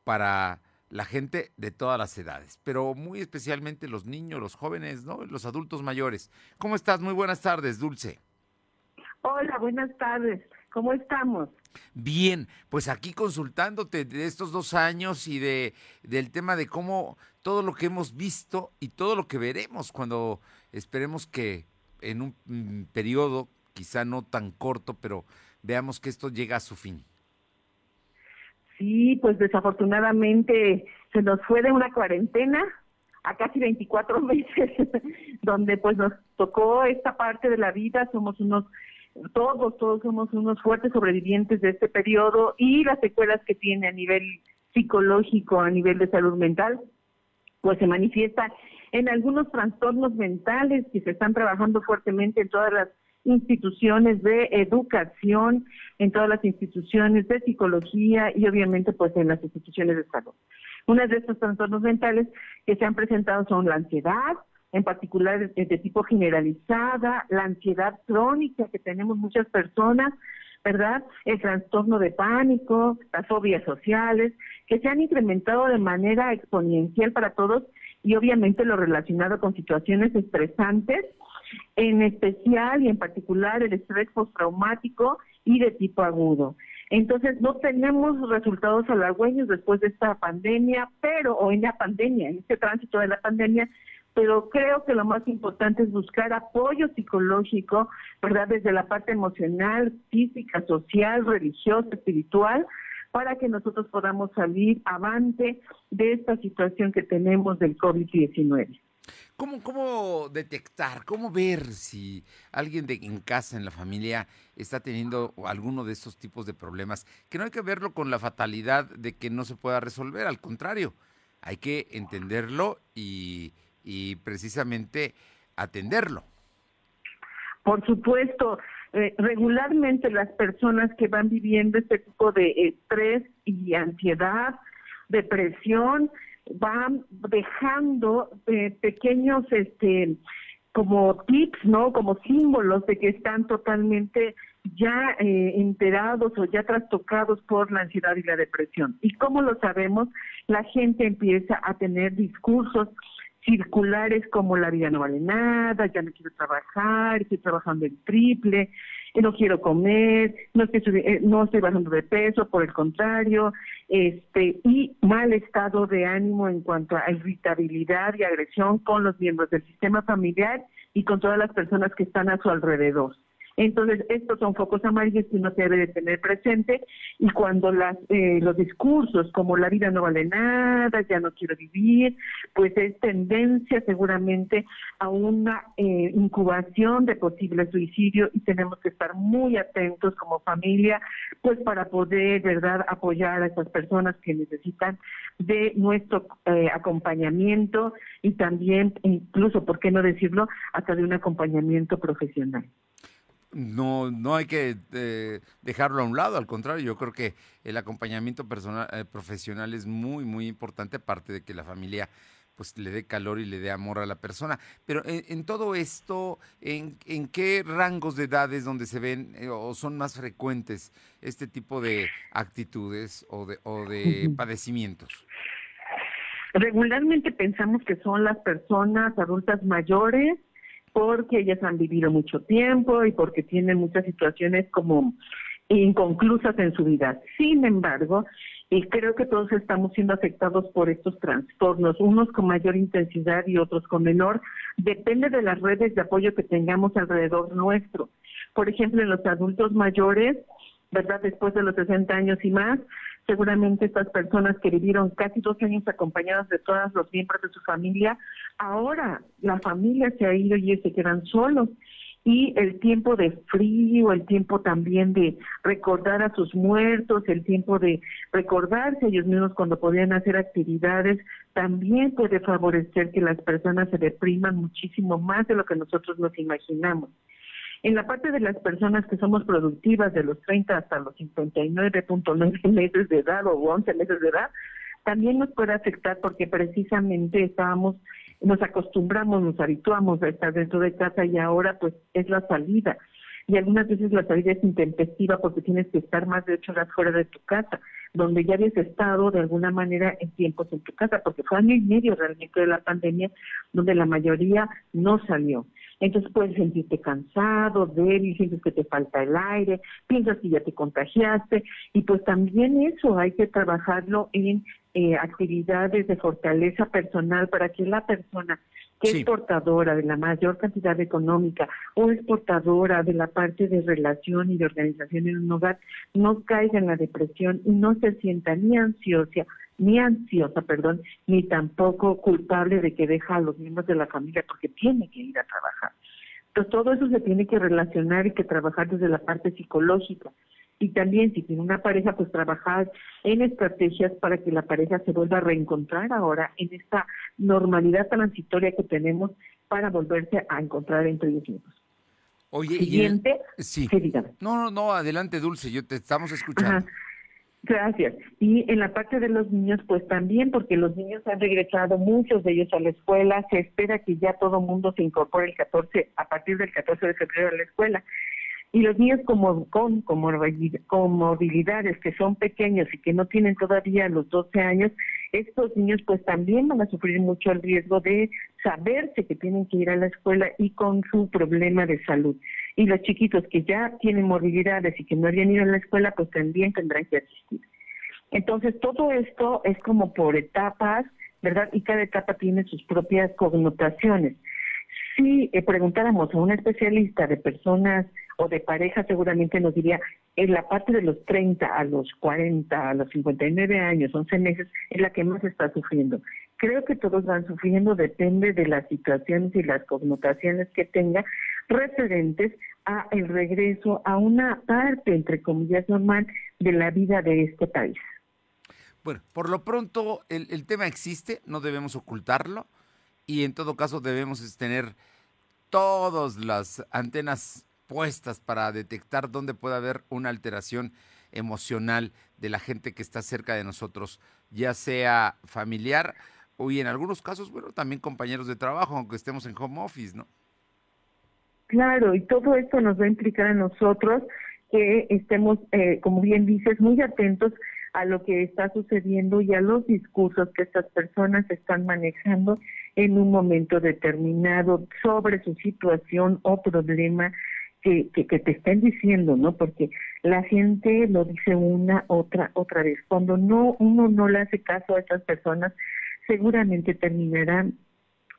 para la gente de todas las edades, pero muy especialmente los niños, los jóvenes, ¿no? Los adultos mayores. ¿Cómo estás? Muy buenas tardes, Dulce. Hola, buenas tardes. ¿Cómo estamos? Bien, pues aquí consultándote de estos dos años y de del tema de cómo todo lo que hemos visto y todo lo que veremos cuando esperemos que en un mm, periodo quizá no tan corto, pero veamos que esto llega a su fin. Sí, pues desafortunadamente se nos fue de una cuarentena a casi 24 (laughs) meses, donde pues nos tocó esta parte de la vida, somos unos, todos, todos somos unos fuertes sobrevivientes de este periodo y las secuelas que tiene a nivel psicológico, a nivel de salud mental, pues se manifiesta en algunos trastornos mentales que se están trabajando fuertemente en todas las instituciones de educación, en todas las instituciones de psicología y obviamente pues en las instituciones de salud. Uno de estos trastornos mentales que se han presentado son la ansiedad, en particular de, tipo generalizada, la ansiedad crónica que tenemos muchas personas, ¿verdad? El trastorno de pánico, las fobias sociales, que se han incrementado de manera exponencial para todos y obviamente lo relacionado con situaciones estresantes en especial y en particular el estrés postraumático y de tipo agudo. Entonces, no tenemos resultados halagüeños después de esta pandemia, pero, o en la pandemia, en este tránsito de la pandemia, pero creo que lo más importante es buscar apoyo psicológico, ¿verdad? Desde la parte emocional, física, social, religiosa, espiritual, para que nosotros podamos salir avante de esta situación que tenemos del COVID-19. ¿Cómo, ¿Cómo detectar, cómo ver si alguien de, en casa, en la familia, está teniendo alguno de estos tipos de problemas? Que no hay que verlo con la fatalidad de que no se pueda resolver, al contrario, hay que entenderlo y, y precisamente atenderlo. Por supuesto, eh, regularmente las personas que van viviendo este tipo de estrés y ansiedad, depresión, van dejando eh, pequeños este como tips, ¿no? Como símbolos de que están totalmente ya eh, enterados o ya trastocados por la ansiedad y la depresión. ¿Y cómo lo sabemos? La gente empieza a tener discursos circulares como la vida no vale nada, ya no quiero trabajar, estoy trabajando el triple, no quiero comer, no estoy, eh, no estoy bajando de peso, por el contrario, este y mal estado de ánimo en cuanto a irritabilidad y agresión con los miembros del sistema familiar y con todas las personas que están a su alrededor. Entonces, estos son focos amarillos que uno debe de tener presente y cuando las, eh, los discursos como la vida no vale nada, ya no quiero vivir, pues es tendencia seguramente a una eh, incubación de posible suicidio y tenemos que estar muy atentos como familia, pues para poder, ¿verdad?, apoyar a estas personas que necesitan de nuestro eh, acompañamiento y también, incluso, ¿por qué no decirlo?, hasta de un acompañamiento profesional. No, no hay que eh, dejarlo a un lado, al contrario, yo creo que el acompañamiento personal, eh, profesional es muy, muy importante, aparte de que la familia pues le dé calor y le dé amor a la persona. Pero en, todo esto, ¿en, ¿en, qué rangos de edades donde se ven eh, o son más frecuentes este tipo de actitudes o de, o de padecimientos? Regularmente pensamos que son las personas adultas mayores porque ellas han vivido mucho tiempo y porque tienen muchas situaciones como inconclusas en su vida. Sin embargo, y creo que todos estamos siendo afectados por estos trastornos, unos con mayor intensidad y otros con menor, depende de las redes de apoyo que tengamos alrededor nuestro. Por ejemplo, en los adultos mayores, ¿verdad? Después de los 60 años y más, seguramente estas personas que vivieron casi dos años acompañadas de todos los miembros de su familia, ahora la familia se ha ido y ellos se quedan solos y el tiempo de frío, el tiempo también de recordar a sus muertos, el tiempo de recordarse ellos mismos cuando podían hacer actividades, también puede favorecer que las personas se depriman muchísimo más de lo que nosotros nos imaginamos. En la parte de las personas que somos productivas de los 30 hasta los 59.9 (laughs) meses de edad o 11 meses de edad, también nos puede afectar porque precisamente estábamos nos acostumbramos, nos habituamos a estar dentro de casa y ahora pues es la salida. Y algunas veces la salida es intempestiva porque tienes que estar más de ocho horas fuera de tu casa, donde ya habías estado de alguna manera en tiempos en tu casa, porque fue año y medio realmente de la pandemia donde la mayoría no salió. Entonces puedes sentirte cansado, débil, sientes que te falta el aire, piensas que ya te contagiaste y pues también eso hay que trabajarlo en eh, actividades de fortaleza personal para que la persona que es portadora de la mayor cantidad económica o es portadora de la parte de relación y de organización en un hogar no caiga en la depresión y no se sienta ni ansiosa ni ansiosa, perdón, ni tampoco culpable de que deja a los miembros de la familia porque tiene que ir a trabajar. Entonces todo eso se tiene que relacionar y que trabajar desde la parte psicológica y también si tiene una pareja, pues trabajar en estrategias para que la pareja se vuelva a reencontrar ahora en esta normalidad transitoria que tenemos para volverse a encontrar entre ellos mismos. Oye, Siguiente, sí. no, no, no, adelante Dulce, yo te estamos escuchando. Gracias. Y en la parte de los niños, pues también, porque los niños han regresado, muchos de ellos a la escuela, se espera que ya todo mundo se incorpore el 14, a partir del 14 de febrero a la escuela. Y los niños como, con comorbilidades que son pequeños y que no tienen todavía los 12 años, estos niños pues también van a sufrir mucho el riesgo de saberse que tienen que ir a la escuela y con su problema de salud. Y los chiquitos que ya tienen morbilidades y que no habían ido a la escuela pues también tendrán que asistir. Entonces todo esto es como por etapas, ¿verdad? Y cada etapa tiene sus propias connotaciones. Si eh, preguntáramos a un especialista de personas o de pareja, seguramente nos diría, en la parte de los 30 a los 40, a los 59 años, 11 meses, es la que más está sufriendo. Creo que todos van sufriendo, depende de las situaciones y las connotaciones que tenga referentes a el regreso a una parte, entre comillas, normal de la vida de este país. Bueno, por lo pronto el, el tema existe, no debemos ocultarlo y en todo caso debemos tener todas las antenas puestas para detectar dónde puede haber una alteración emocional de la gente que está cerca de nosotros, ya sea familiar o y en algunos casos, bueno, también compañeros de trabajo, aunque estemos en home office, ¿no? Claro, y todo esto nos va a implicar a nosotros que estemos, eh, como bien dices, muy atentos a lo que está sucediendo y a los discursos que estas personas están manejando en un momento determinado sobre su situación o problema que, que, te estén diciendo, ¿no? Porque la gente lo dice una, otra, otra vez. Cuando no uno no le hace caso a estas personas, seguramente terminarán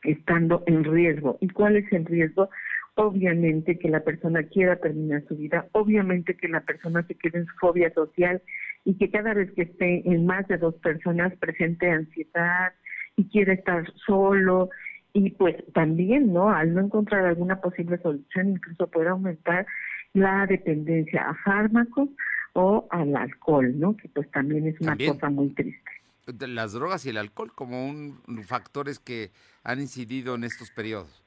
estando en riesgo. ¿Y cuál es el riesgo? Obviamente que la persona quiera terminar su vida, obviamente que la persona se quede en su fobia social y que cada vez que esté en más de dos personas presente ansiedad y quiere estar solo y pues también, ¿no? Al no encontrar alguna posible solución, incluso puede aumentar la dependencia a fármacos o al alcohol, ¿no? Que pues también es una cosa muy triste. Las drogas y el alcohol como un factores que han incidido en estos periodos.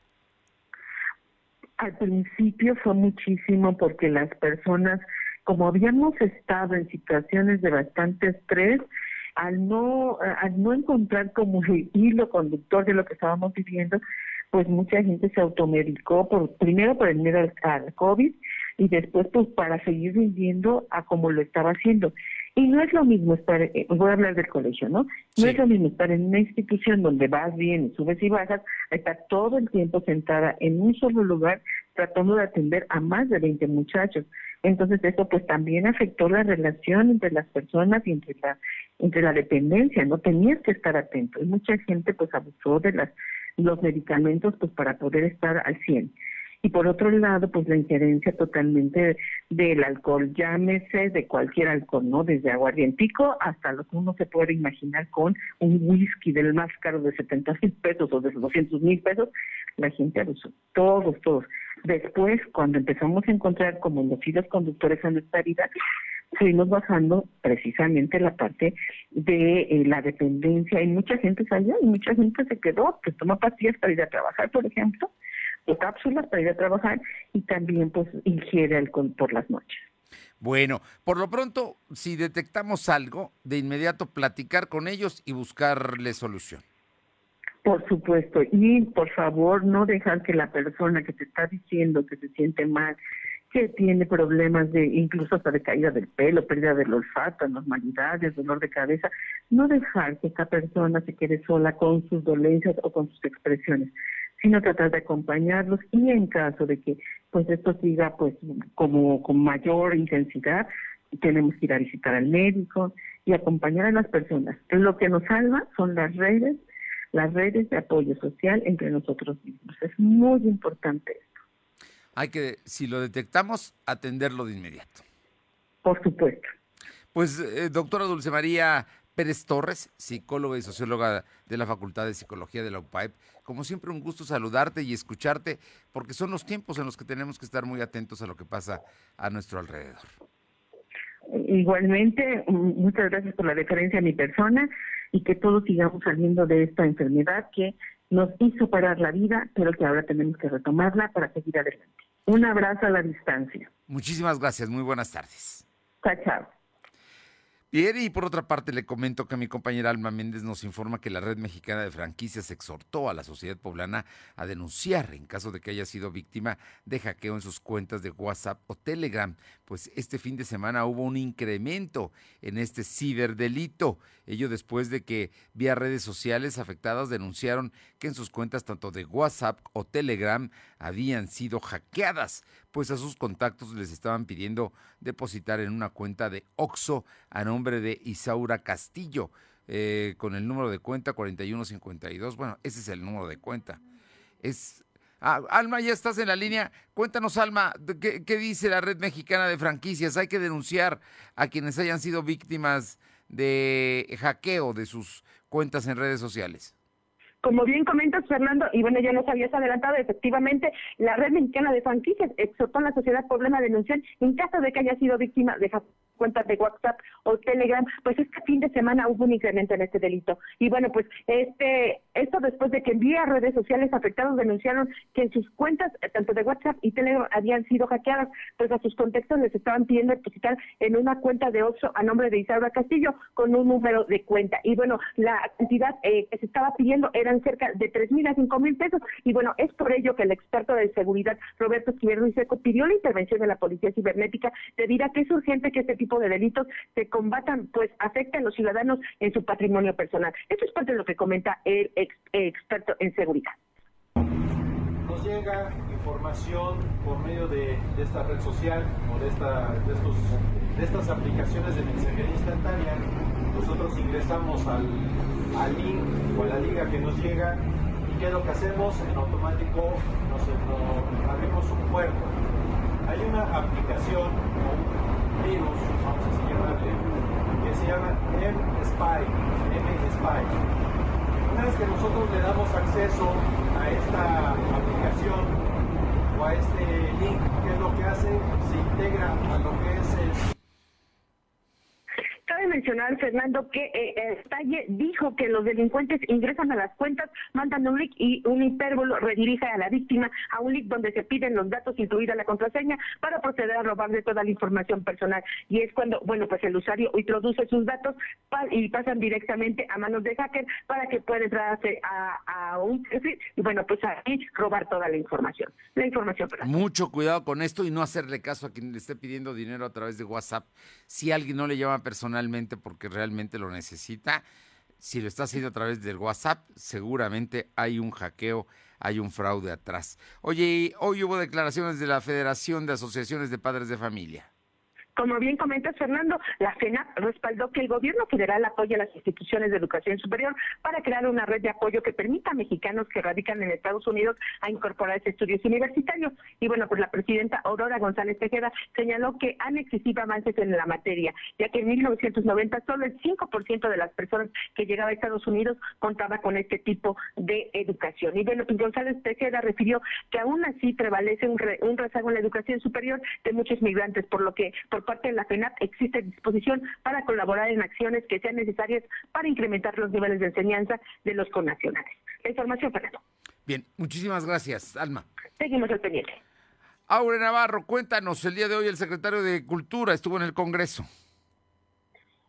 Al principio fue muchísimo porque las personas, como habíamos estado en situaciones de bastante estrés, al no, al no encontrar como el hilo conductor de lo que estábamos viviendo, pues mucha gente se automedicó, por, primero por el miedo al, al COVID y después pues para seguir viviendo a como lo estaba haciendo. Y no es lo mismo estar, eh, voy a hablar del colegio, ¿no? No es lo mismo estar en una institución donde vas bien, subes y bajas, estar todo el tiempo sentada en un solo lugar tratando de atender a más de 20 muchachos. Entonces eso pues también afectó la relación entre las personas y entre la entre la dependencia, no tenías que estar atento. Y mucha gente pues abusó de las los medicamentos pues para poder estar al 100 y por otro lado, pues la injerencia totalmente del alcohol, llámese de cualquier alcohol, ¿no? Desde aguardientico hasta lo que uno se puede imaginar con un whisky del más caro de 70 mil pesos o de 200 mil pesos, la gente abusó, todos, todos. Después, cuando empezamos a encontrar como los hilos conductores en nuestra vida, fuimos bajando precisamente la parte de eh, la dependencia y mucha gente salió y mucha gente se quedó, que toma pastillas para ir a trabajar, por ejemplo, cápsulas para ir a trabajar y también pues ingiere alcohol por las noches. Bueno, por lo pronto, si detectamos algo, de inmediato platicar con ellos y buscarle solución. Por supuesto, y por favor no dejar que la persona que te está diciendo que se siente mal, que tiene problemas de incluso hasta de caída del pelo, pérdida del olfato, anormalidades, dolor de cabeza, no dejar que esta persona se quede sola con sus dolencias o con sus expresiones sino tratar de acompañarlos y en caso de que pues esto siga pues como con mayor intensidad, tenemos que ir a visitar al médico y acompañar a las personas. Lo que nos salva son las redes, las redes de apoyo social entre nosotros mismos. Es muy importante esto. Hay que, si lo detectamos, atenderlo de inmediato. Por supuesto. Pues, eh, doctora Dulce María Pérez Torres, psicóloga y socióloga de la Facultad de Psicología de la UPAEP. Como siempre, un gusto saludarte y escucharte, porque son los tiempos en los que tenemos que estar muy atentos a lo que pasa a nuestro alrededor. Igualmente, muchas gracias por la deferencia a mi persona y que todos sigamos saliendo de esta enfermedad que nos hizo parar la vida, pero que ahora tenemos que retomarla para seguir adelante. Un abrazo a la distancia. Muchísimas gracias, muy buenas tardes. Chao, chao. Y por otra parte le comento que mi compañera Alma Méndez nos informa que la Red Mexicana de Franquicias exhortó a la sociedad poblana a denunciar en caso de que haya sido víctima de hackeo en sus cuentas de WhatsApp o Telegram, pues este fin de semana hubo un incremento en este ciberdelito, ello después de que vía redes sociales afectadas denunciaron que en sus cuentas tanto de WhatsApp o Telegram habían sido hackeadas pues a sus contactos les estaban pidiendo depositar en una cuenta de OXO a nombre de Isaura Castillo, eh, con el número de cuenta 4152. Bueno, ese es el número de cuenta. Es ah, Alma, ya estás en la línea. Cuéntanos, Alma, ¿qué, ¿qué, dice la red mexicana de franquicias? Hay que denunciar a quienes hayan sido víctimas de hackeo de sus cuentas en redes sociales. Como bien comentas, Fernando, y bueno, ya nos habías adelantado, efectivamente, la Red Mexicana de Franquicias exhortó a la sociedad poblana a denunciar en caso de que haya sido víctima de cuentas de WhatsApp o Telegram, pues este fin de semana hubo un incremento en este delito. Y bueno, pues este esto después de que en vía redes sociales afectados denunciaron que en sus cuentas, eh, tanto de WhatsApp y Telegram, habían sido hackeadas, pues a sus contextos les estaban pidiendo depositar en una cuenta de Oxxo a nombre de Isaura Castillo con un número de cuenta. Y bueno, la cantidad eh, que se estaba pidiendo era cerca de tres mil a cinco mil pesos. Y bueno, es por ello que el experto de seguridad, Roberto Esquivel Ruiz Seco, pidió la intervención de la Policía Cibernética debido a que es urgente que este tipo de delitos se combatan, pues afecten a los ciudadanos en su patrimonio personal. Esto es parte de lo que comenta el experto en seguridad. Nos llega información por medio de, esta red social o de, esta, de, estos, de estas aplicaciones de mensajería instantánea. Nosotros ingresamos al, al link o a la liga que nos llega y qué es lo que hacemos en automático nos, abrimos un puerto hay una aplicación o un vamos a llamarle que se llama M-Spy M-Spy una vez que nosotros le damos acceso a esta aplicación o a este link, ¿qué es lo que hace? Se integra a lo que es el mencionar, Fernando, que eh, Talle dijo que los delincuentes ingresan a las cuentas, mandan un link y un hipérbolo redirige a la víctima a un link donde se piden los datos, incluida la contraseña, para proceder a robarle toda la información personal. Y es cuando, bueno, pues el usuario introduce sus datos y pasan directamente a manos de hacker para que pueda entrar a, a un perfil y, bueno, pues ahí robar toda la información. La información personal. Mucho cuidado con esto y no hacerle caso a quien le esté pidiendo dinero a través de WhatsApp. Si alguien no le llama personalmente porque realmente lo necesita, si lo está haciendo a través del WhatsApp, seguramente hay un hackeo, hay un fraude atrás. Oye, hoy hubo declaraciones de la Federación de Asociaciones de Padres de Familia. Como bien comenta Fernando, la FENAP respaldó que el gobierno federal apoye a las instituciones de educación superior para crear una red de apoyo que permita a mexicanos que radican en Estados Unidos a incorporarse a estudios universitarios. Y bueno, pues la presidenta Aurora González Tejeda señaló que han existido avances en la materia, ya que en 1990 solo el 5% de las personas que llegaban a Estados Unidos contaba con este tipo de educación. Y bueno, pues González Tejeda refirió que aún así prevalece un, un rezago en la educación superior de muchos migrantes, por lo que por parte de la FENAP existe disposición para colaborar en acciones que sean necesarias para incrementar los niveles de enseñanza de los connacionales. La información, Fernando. Bien, muchísimas gracias, Alma. Seguimos al pendiente. Aure Navarro, cuéntanos, el día de hoy el secretario de Cultura estuvo en el Congreso.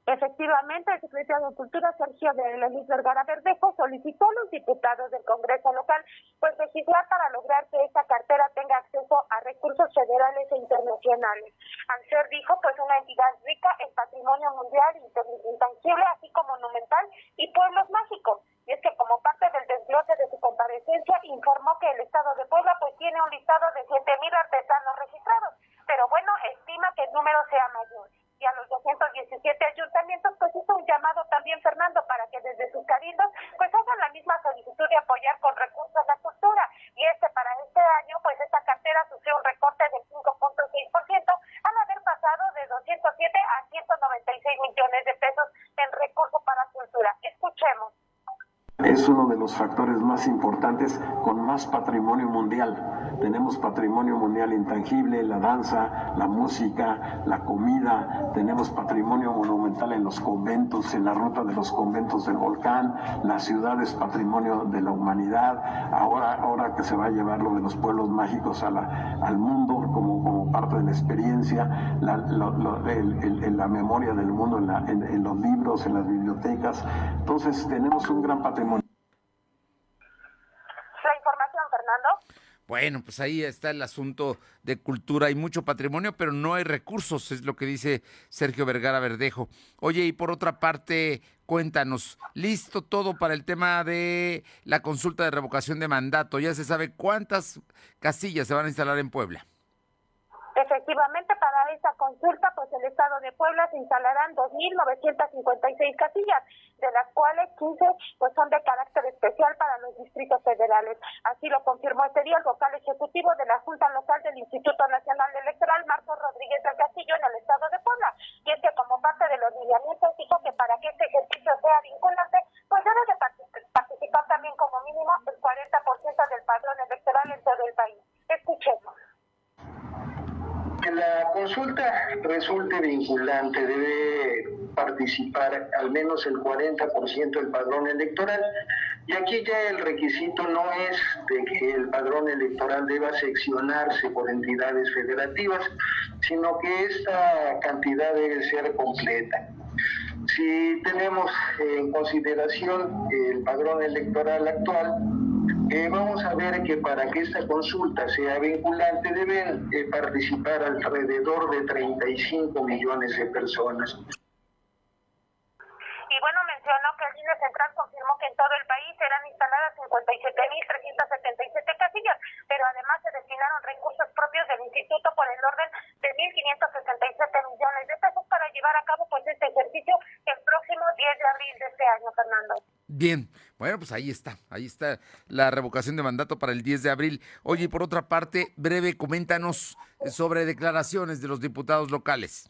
Efectivamente, el secretario de Cultura, Sergio de Luis Vergara Verdejo, solicitó a los diputados del Congreso local pues legislar para lograr que esta cartera tenga acceso a recursos federales e internacionales. Al ser, dijo, pues una entidad rica en patrimonio mundial, intangible, así como monumental y pueblos mágicos. Y es que como parte del desglose de su comparecencia, informó que el Estado de Puebla pues tiene un listado de 7.000 artesanos registrados, pero bueno, estima que el número sea mayor y a los 217 ayuntamientos, pues hizo un llamado también, Fernando, para que desde sus cabildos, pues hagan la misma solicitud de apoyar con recursos la cultura. Y este, para este año, pues esta cartera sufrió un recorte del 5.6%, al haber pasado de 207 a 196 millones de pesos en recursos para cultura. Escuchemos es uno de los factores más importantes con más patrimonio mundial. Tenemos patrimonio mundial intangible, la danza, la música, la comida, tenemos patrimonio monumental en los conventos, en la ruta de los conventos del volcán, la ciudad es patrimonio de la humanidad, ahora, ahora que se va a llevar lo de los pueblos mágicos al mundo como parte de la experiencia, la, la memoria del mundo en, en los libros, en las bibliotecas. Entonces tenemos un gran patrimonio Bueno, pues ahí está el asunto de cultura. Hay mucho patrimonio, pero no hay recursos, es lo que dice Sergio Vergara Verdejo. Oye, y por otra parte, cuéntanos, ¿listo todo para el tema de la consulta de revocación de mandato? ¿Ya se sabe cuántas casillas se van a instalar en Puebla? Efectivamente, para esa consulta, pues el Estado de Puebla se instalarán 2.956 casillas, de las cuales 15 pues son de carácter especial para los distritos federales. Así lo confirmó este día el vocal ejecutivo de la Junta Local del Instituto Nacional Electoral, Marcos Rodríguez del Castillo, en el Estado de Puebla. Y es que como parte de los lineamientos dijo que para que este ejercicio sea vinculante, pues debe de participar también como mínimo el 40% del padrón electoral en todo el país. Escuchemos que la consulta resulte vinculante debe participar al menos el 40% del padrón electoral. Y aquí ya el requisito no es de que el padrón electoral deba seccionarse por entidades federativas, sino que esta cantidad debe ser completa. Si tenemos en consideración el padrón electoral actual, eh, vamos a ver que para que esta consulta sea vinculante deben eh, participar alrededor de 35 millones de personas. Y bueno, mencionó que el INE Central confirmó que en todo el país serán instaladas 57.377 casillas, pero además se destinaron recursos propios del instituto por el orden de 1.567 millones de pesos para llevar a cabo pues este ejercicio el próximo 10 de abril de este año, Fernando. Bien, bueno, pues ahí está, ahí está la revocación de mandato para el 10 de abril. Oye, y por otra parte, breve, coméntanos sobre declaraciones de los diputados locales.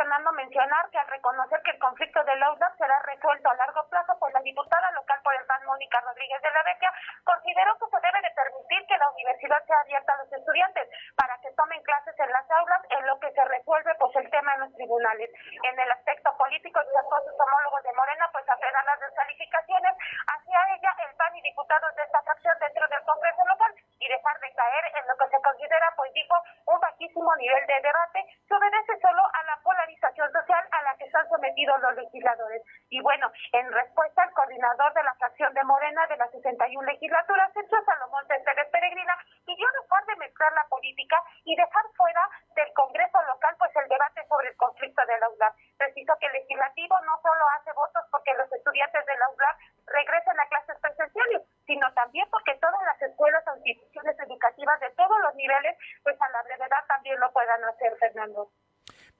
Fernando, mencionar que al reconocer que el conflicto de Laudab será resuelto a largo plazo, pues la diputada local por el PAN Mónica Rodríguez de la Vecchia, consideró que se debe de permitir que la universidad sea abierta a los estudiantes para que tomen clases en las aulas, en lo que se resuelve pues el tema en los tribunales. En el aspecto político, con sus homólogos de Morena, pues apenas las descalificaciones hacia ella, el PAN y diputados de esta fracción dentro del Congreso local y dejar de caer en lo que se considera, pues dijo, un bajísimo nivel de debate que obedece solo a la polarización social a la que están sometidos los legisladores. Y bueno, en respuesta al coordinador de la fracción de Morena de las 61 legislaturas, Sergio Salomón César Peregrina, pidió dejar de mezclar la política y dejar fuera del Congreso local pues el debate sobre el conflicto del aula. Preciso que el legislativo no solo hace votos porque los estudiantes del aula regresen a clases presenciales, sino también porque todas las escuelas o instituciones educativas de todos los niveles, pues a la brevedad también lo puedan hacer, Fernando.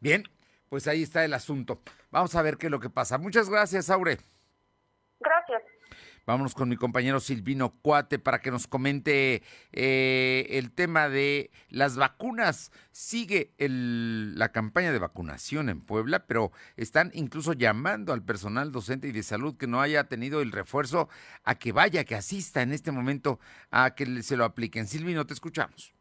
Bien, pues ahí está el asunto. Vamos a ver qué es lo que pasa. Muchas gracias, Aure. Gracias. Vámonos con mi compañero Silvino Cuate para que nos comente eh, el tema de las vacunas. Sigue el, la campaña de vacunación en Puebla, pero están incluso llamando al personal docente y de salud que no haya tenido el refuerzo a que vaya, que asista en este momento a que se lo apliquen. Silvino, te escuchamos.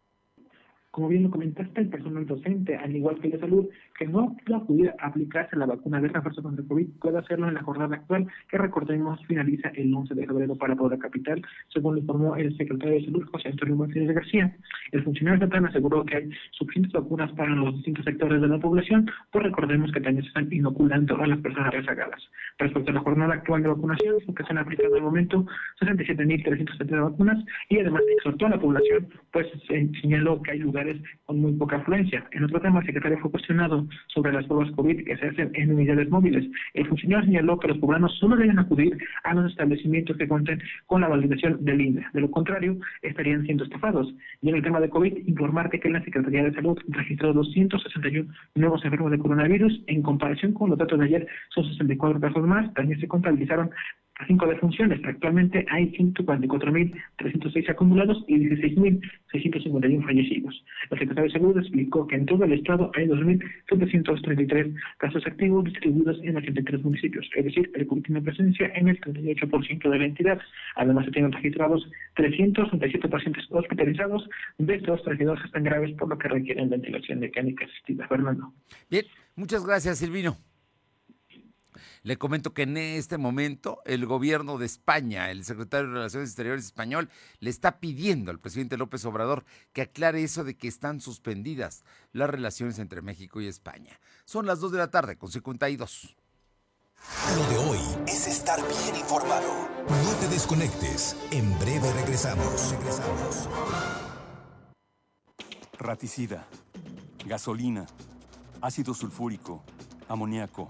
Como bien lo comentaste, el personal docente, al igual que de salud, que no pueda acudir a aplicarse la vacuna de refuerzo contra el COVID, puede hacerlo en la jornada actual, que recordemos finaliza el 11 de febrero para Puebla Capital, según lo informó el secretario de Salud, José Antonio Martínez García. El funcionario estatal aseguró que hay suficientes vacunas para los distintos sectores de la población, pues recordemos que también se están inoculando a las personas rezagadas. Respecto a la jornada actual de vacunación, que se han aplicado el momento 67.370 vacunas y además exhortó a la población, pues señaló que hay lugares con muy poca afluencia. En otro tema, el secretario fue cuestionado sobre las pruebas COVID que se hacen en unidades móviles. El funcionario señaló que los poblanos solo deben acudir a los establecimientos que cuenten con la validación del INE. De lo contrario, estarían siendo estafados. Y en el tema de COVID, informarte que la Secretaría de Salud registró 261 nuevos enfermos de coronavirus. En comparación con los datos de ayer, son 64 casos más. También se contabilizaron cinco defunciones. Actualmente hay 144.306 acumulados y 16.651 fallecidos. El secretario de Salud explicó que en todo el estado hay 2.733 casos activos distribuidos en 83 municipios, es decir, el COVID tiene presencia en el 38% de la entidad. Además, se tienen registrados 337 pacientes hospitalizados, de estos 32 están graves por lo que requieren ventilación mecánica asistida. Fernando. Bien, muchas gracias, Silvino. Le comento que en este momento el gobierno de España, el secretario de Relaciones Exteriores español, le está pidiendo al presidente López Obrador que aclare eso de que están suspendidas las relaciones entre México y España. Son las 2 de la tarde con 52. Lo de hoy es estar bien informado. No te desconectes. En breve regresamos. Regresamos. Raticida, gasolina, ácido sulfúrico, amoníaco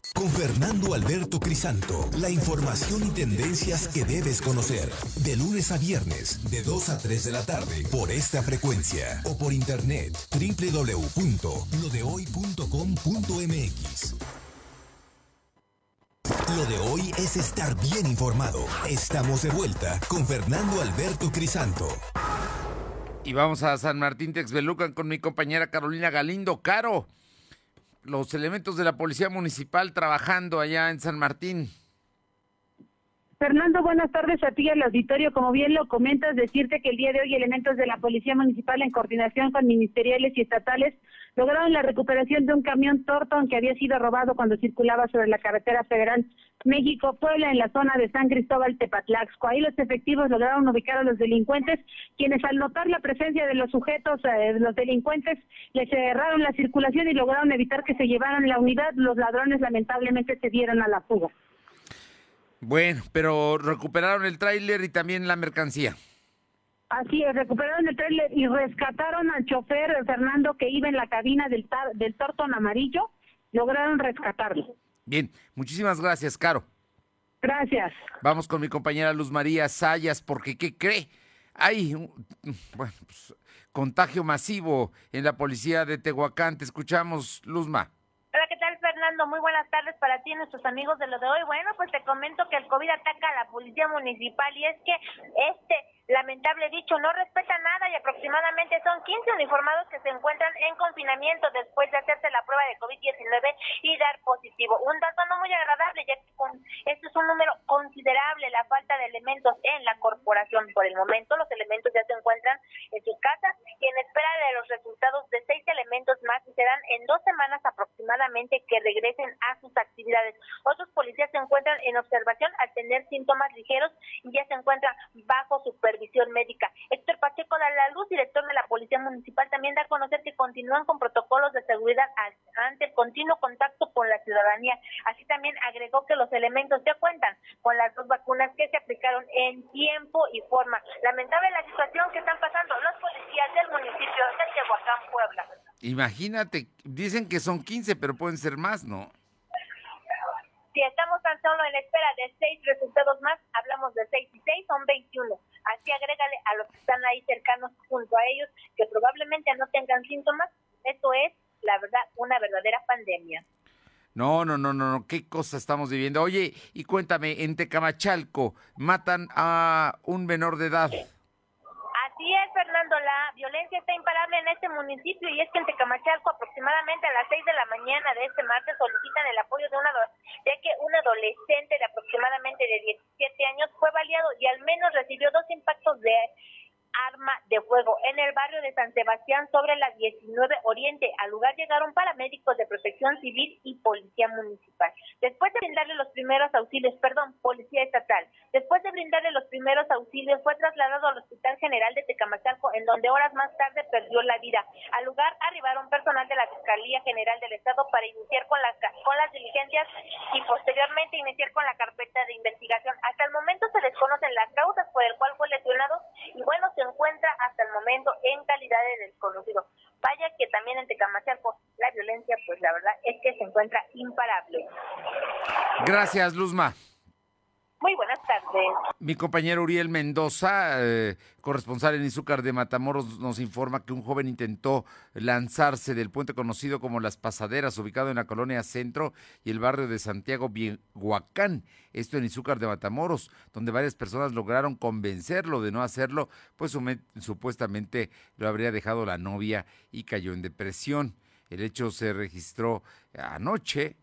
con Fernando Alberto Crisanto. La información y tendencias que debes conocer. De lunes a viernes, de 2 a 3 de la tarde, por esta frecuencia. O por internet, www.lodehoy.com.mx. Lo de hoy es estar bien informado. Estamos de vuelta con Fernando Alberto Crisanto. Y vamos a San Martín Texbelucan con mi compañera Carolina Galindo. Caro, los elementos de la Policía Municipal trabajando allá en San Martín. Fernando, buenas tardes a ti al auditorio. Como bien lo comentas, decirte que el día de hoy elementos de la Policía Municipal en coordinación con ministeriales y estatales lograron la recuperación de un camión Torton que había sido robado cuando circulaba sobre la carretera federal México-Puebla en la zona de San Cristóbal Tepatlaxco. Ahí los efectivos lograron ubicar a los delincuentes, quienes al notar la presencia de los sujetos, eh, los delincuentes, les cerraron la circulación y lograron evitar que se llevaran la unidad. Los ladrones lamentablemente se dieron a la fuga. Bueno, pero recuperaron el tráiler y también la mercancía. Así es, recuperaron el tráiler y rescataron al chofer Fernando que iba en la cabina del, del Torton amarillo. Lograron rescatarlo. Bien, muchísimas gracias, Caro. Gracias. Vamos con mi compañera Luz María Sayas, porque ¿qué cree? hay bueno, pues, contagio masivo en la policía de Tehuacán. Te escuchamos, Luzma. Muy buenas tardes para ti y nuestros amigos de lo de hoy. Bueno, pues te comento que el COVID ataca a la policía municipal y es que este lamentable dicho no respeta nada y aproximadamente son 15 uniformados que se encuentran en confinamiento después de hacerse la prueba de COVID-19 y dar positivo. Un dato no muy agradable, ya que con, esto es un número considerable, la falta de elementos en la corporación. Por el momento, los elementos ya se encuentran en sus casas y en espera de los resultados de seis elementos más y serán en dos semanas aproximadamente que regresen a sus actividades. Otros policías se encuentran en observación al tener síntomas ligeros y ya se encuentran bajo supervisión médica. Héctor Pacheco de la Luz, director de la Policía Municipal, también da a conocer que continúan con protocolos de seguridad ante el continuo contacto con la ciudadanía. Así también agregó que los elementos ya cuentan con las dos vacunas que se aplicaron en tiempo y forma. Lamentable la situación que están pasando los policías del municipio de Tehuacán, Puebla. Imagínate, dicen que son 15, pero pueden ser más, ¿no? Si estamos tan solo en espera de seis resultados más, hablamos de seis y seis, son 21. Así agrégale a los que están ahí cercanos junto a ellos, que probablemente no tengan síntomas. Esto es, la verdad, una verdadera pandemia. No, no, no, no, no, qué cosa estamos viviendo. Oye, y cuéntame, en Tecamachalco matan a un menor de edad. Así es, La violencia está imparable en este municipio y es que en Tecamachalco aproximadamente a las 6 de la mañana de este martes solicitan el apoyo de una ya que un adolescente de aproximadamente de 17 años fue baleado y al menos recibió dos impactos de arma de fuego en el barrio de San Sebastián sobre la 19 Oriente. Al lugar llegaron paramédicos de protección civil y policía municipal. Después de brindarle los primeros auxilios, perdón, policía estatal, después de brindarle los primeros auxilios fue trasladado al Hospital General de Tecamachalco en donde horas más tarde perdió la vida. Al lugar arribaron personal de la Fiscalía General del Estado para iniciar con las, con las diligencias y posteriormente iniciar con la carpeta de investigación. Hasta el momento se desconocen las causas por el cual fue lesionado y bueno, se encuentra hasta el momento en calidad de desconocido. Vaya que también en Tecamachalco la violencia, pues la verdad es que se encuentra imparable. Gracias, Luzma. Mi compañero Uriel Mendoza, eh, corresponsal en Izúcar de Matamoros, nos informa que un joven intentó lanzarse del puente conocido como Las Pasaderas, ubicado en la colonia Centro y el barrio de Santiago Bienhuacán, esto en Izúcar de Matamoros, donde varias personas lograron convencerlo de no hacerlo, pues supuestamente lo habría dejado la novia y cayó en depresión. El hecho se registró anoche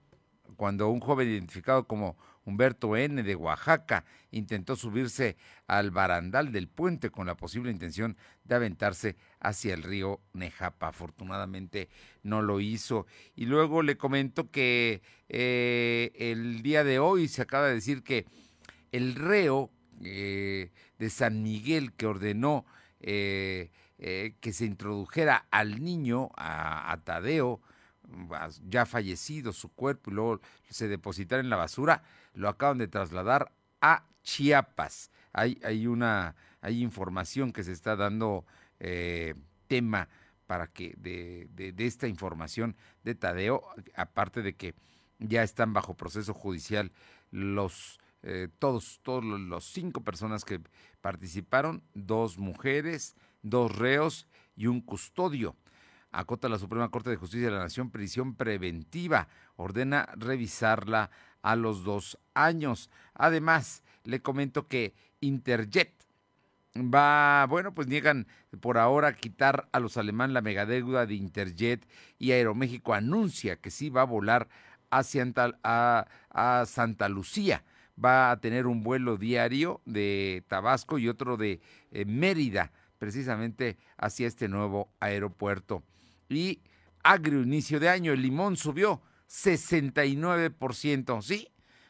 cuando un joven identificado como Humberto N. de Oaxaca intentó subirse al barandal del puente con la posible intención de aventarse hacia el río Nejapa. Afortunadamente no lo hizo. Y luego le comento que eh, el día de hoy se acaba de decir que el reo eh, de San Miguel que ordenó eh, que se introdujera al niño, a, a Tadeo, ya fallecido su cuerpo y luego se depositara en la basura, lo acaban de trasladar a Chiapas. Hay, hay una hay información que se está dando eh, tema para que de, de, esta información de Tadeo, aparte de que ya están bajo proceso judicial los eh, todos, todos los cinco personas que participaron, dos mujeres, dos reos y un custodio. Acota la Suprema Corte de Justicia de la Nación prisión preventiva. Ordena revisarla a los dos años. Además, le comento que Interjet va, bueno, pues niegan por ahora quitar a los alemanes la megadeuda de Interjet y Aeroméxico anuncia que sí va a volar hacia a, a Santa Lucía. Va a tener un vuelo diario de Tabasco y otro de eh, Mérida, precisamente hacia este nuevo aeropuerto. Y agrio inicio de año, el limón subió 69%, ¿sí?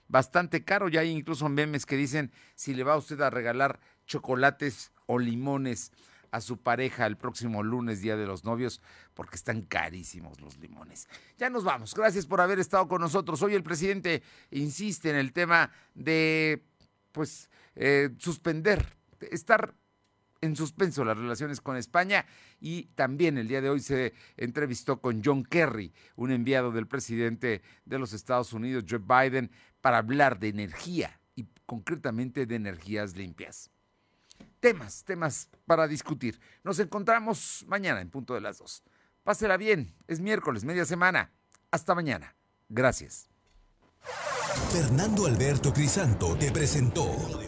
Bastante caro, ya hay incluso memes que dicen si le va usted a regalar chocolates o limones a su pareja el próximo lunes, Día de los Novios, porque están carísimos los limones. Ya nos vamos. Gracias por haber estado con nosotros. Hoy el presidente insiste en el tema de, pues, eh, suspender, estar en suspenso las relaciones con España y también el día de hoy se entrevistó con John Kerry, un enviado del presidente de los Estados Unidos, Joe Biden, para hablar de energía y concretamente de energías limpias. temas, temas para discutir. Nos encontramos mañana en punto de las dos. Pásela bien, es miércoles, media semana. Hasta mañana. Gracias. Fernando Alberto Crisanto te presentó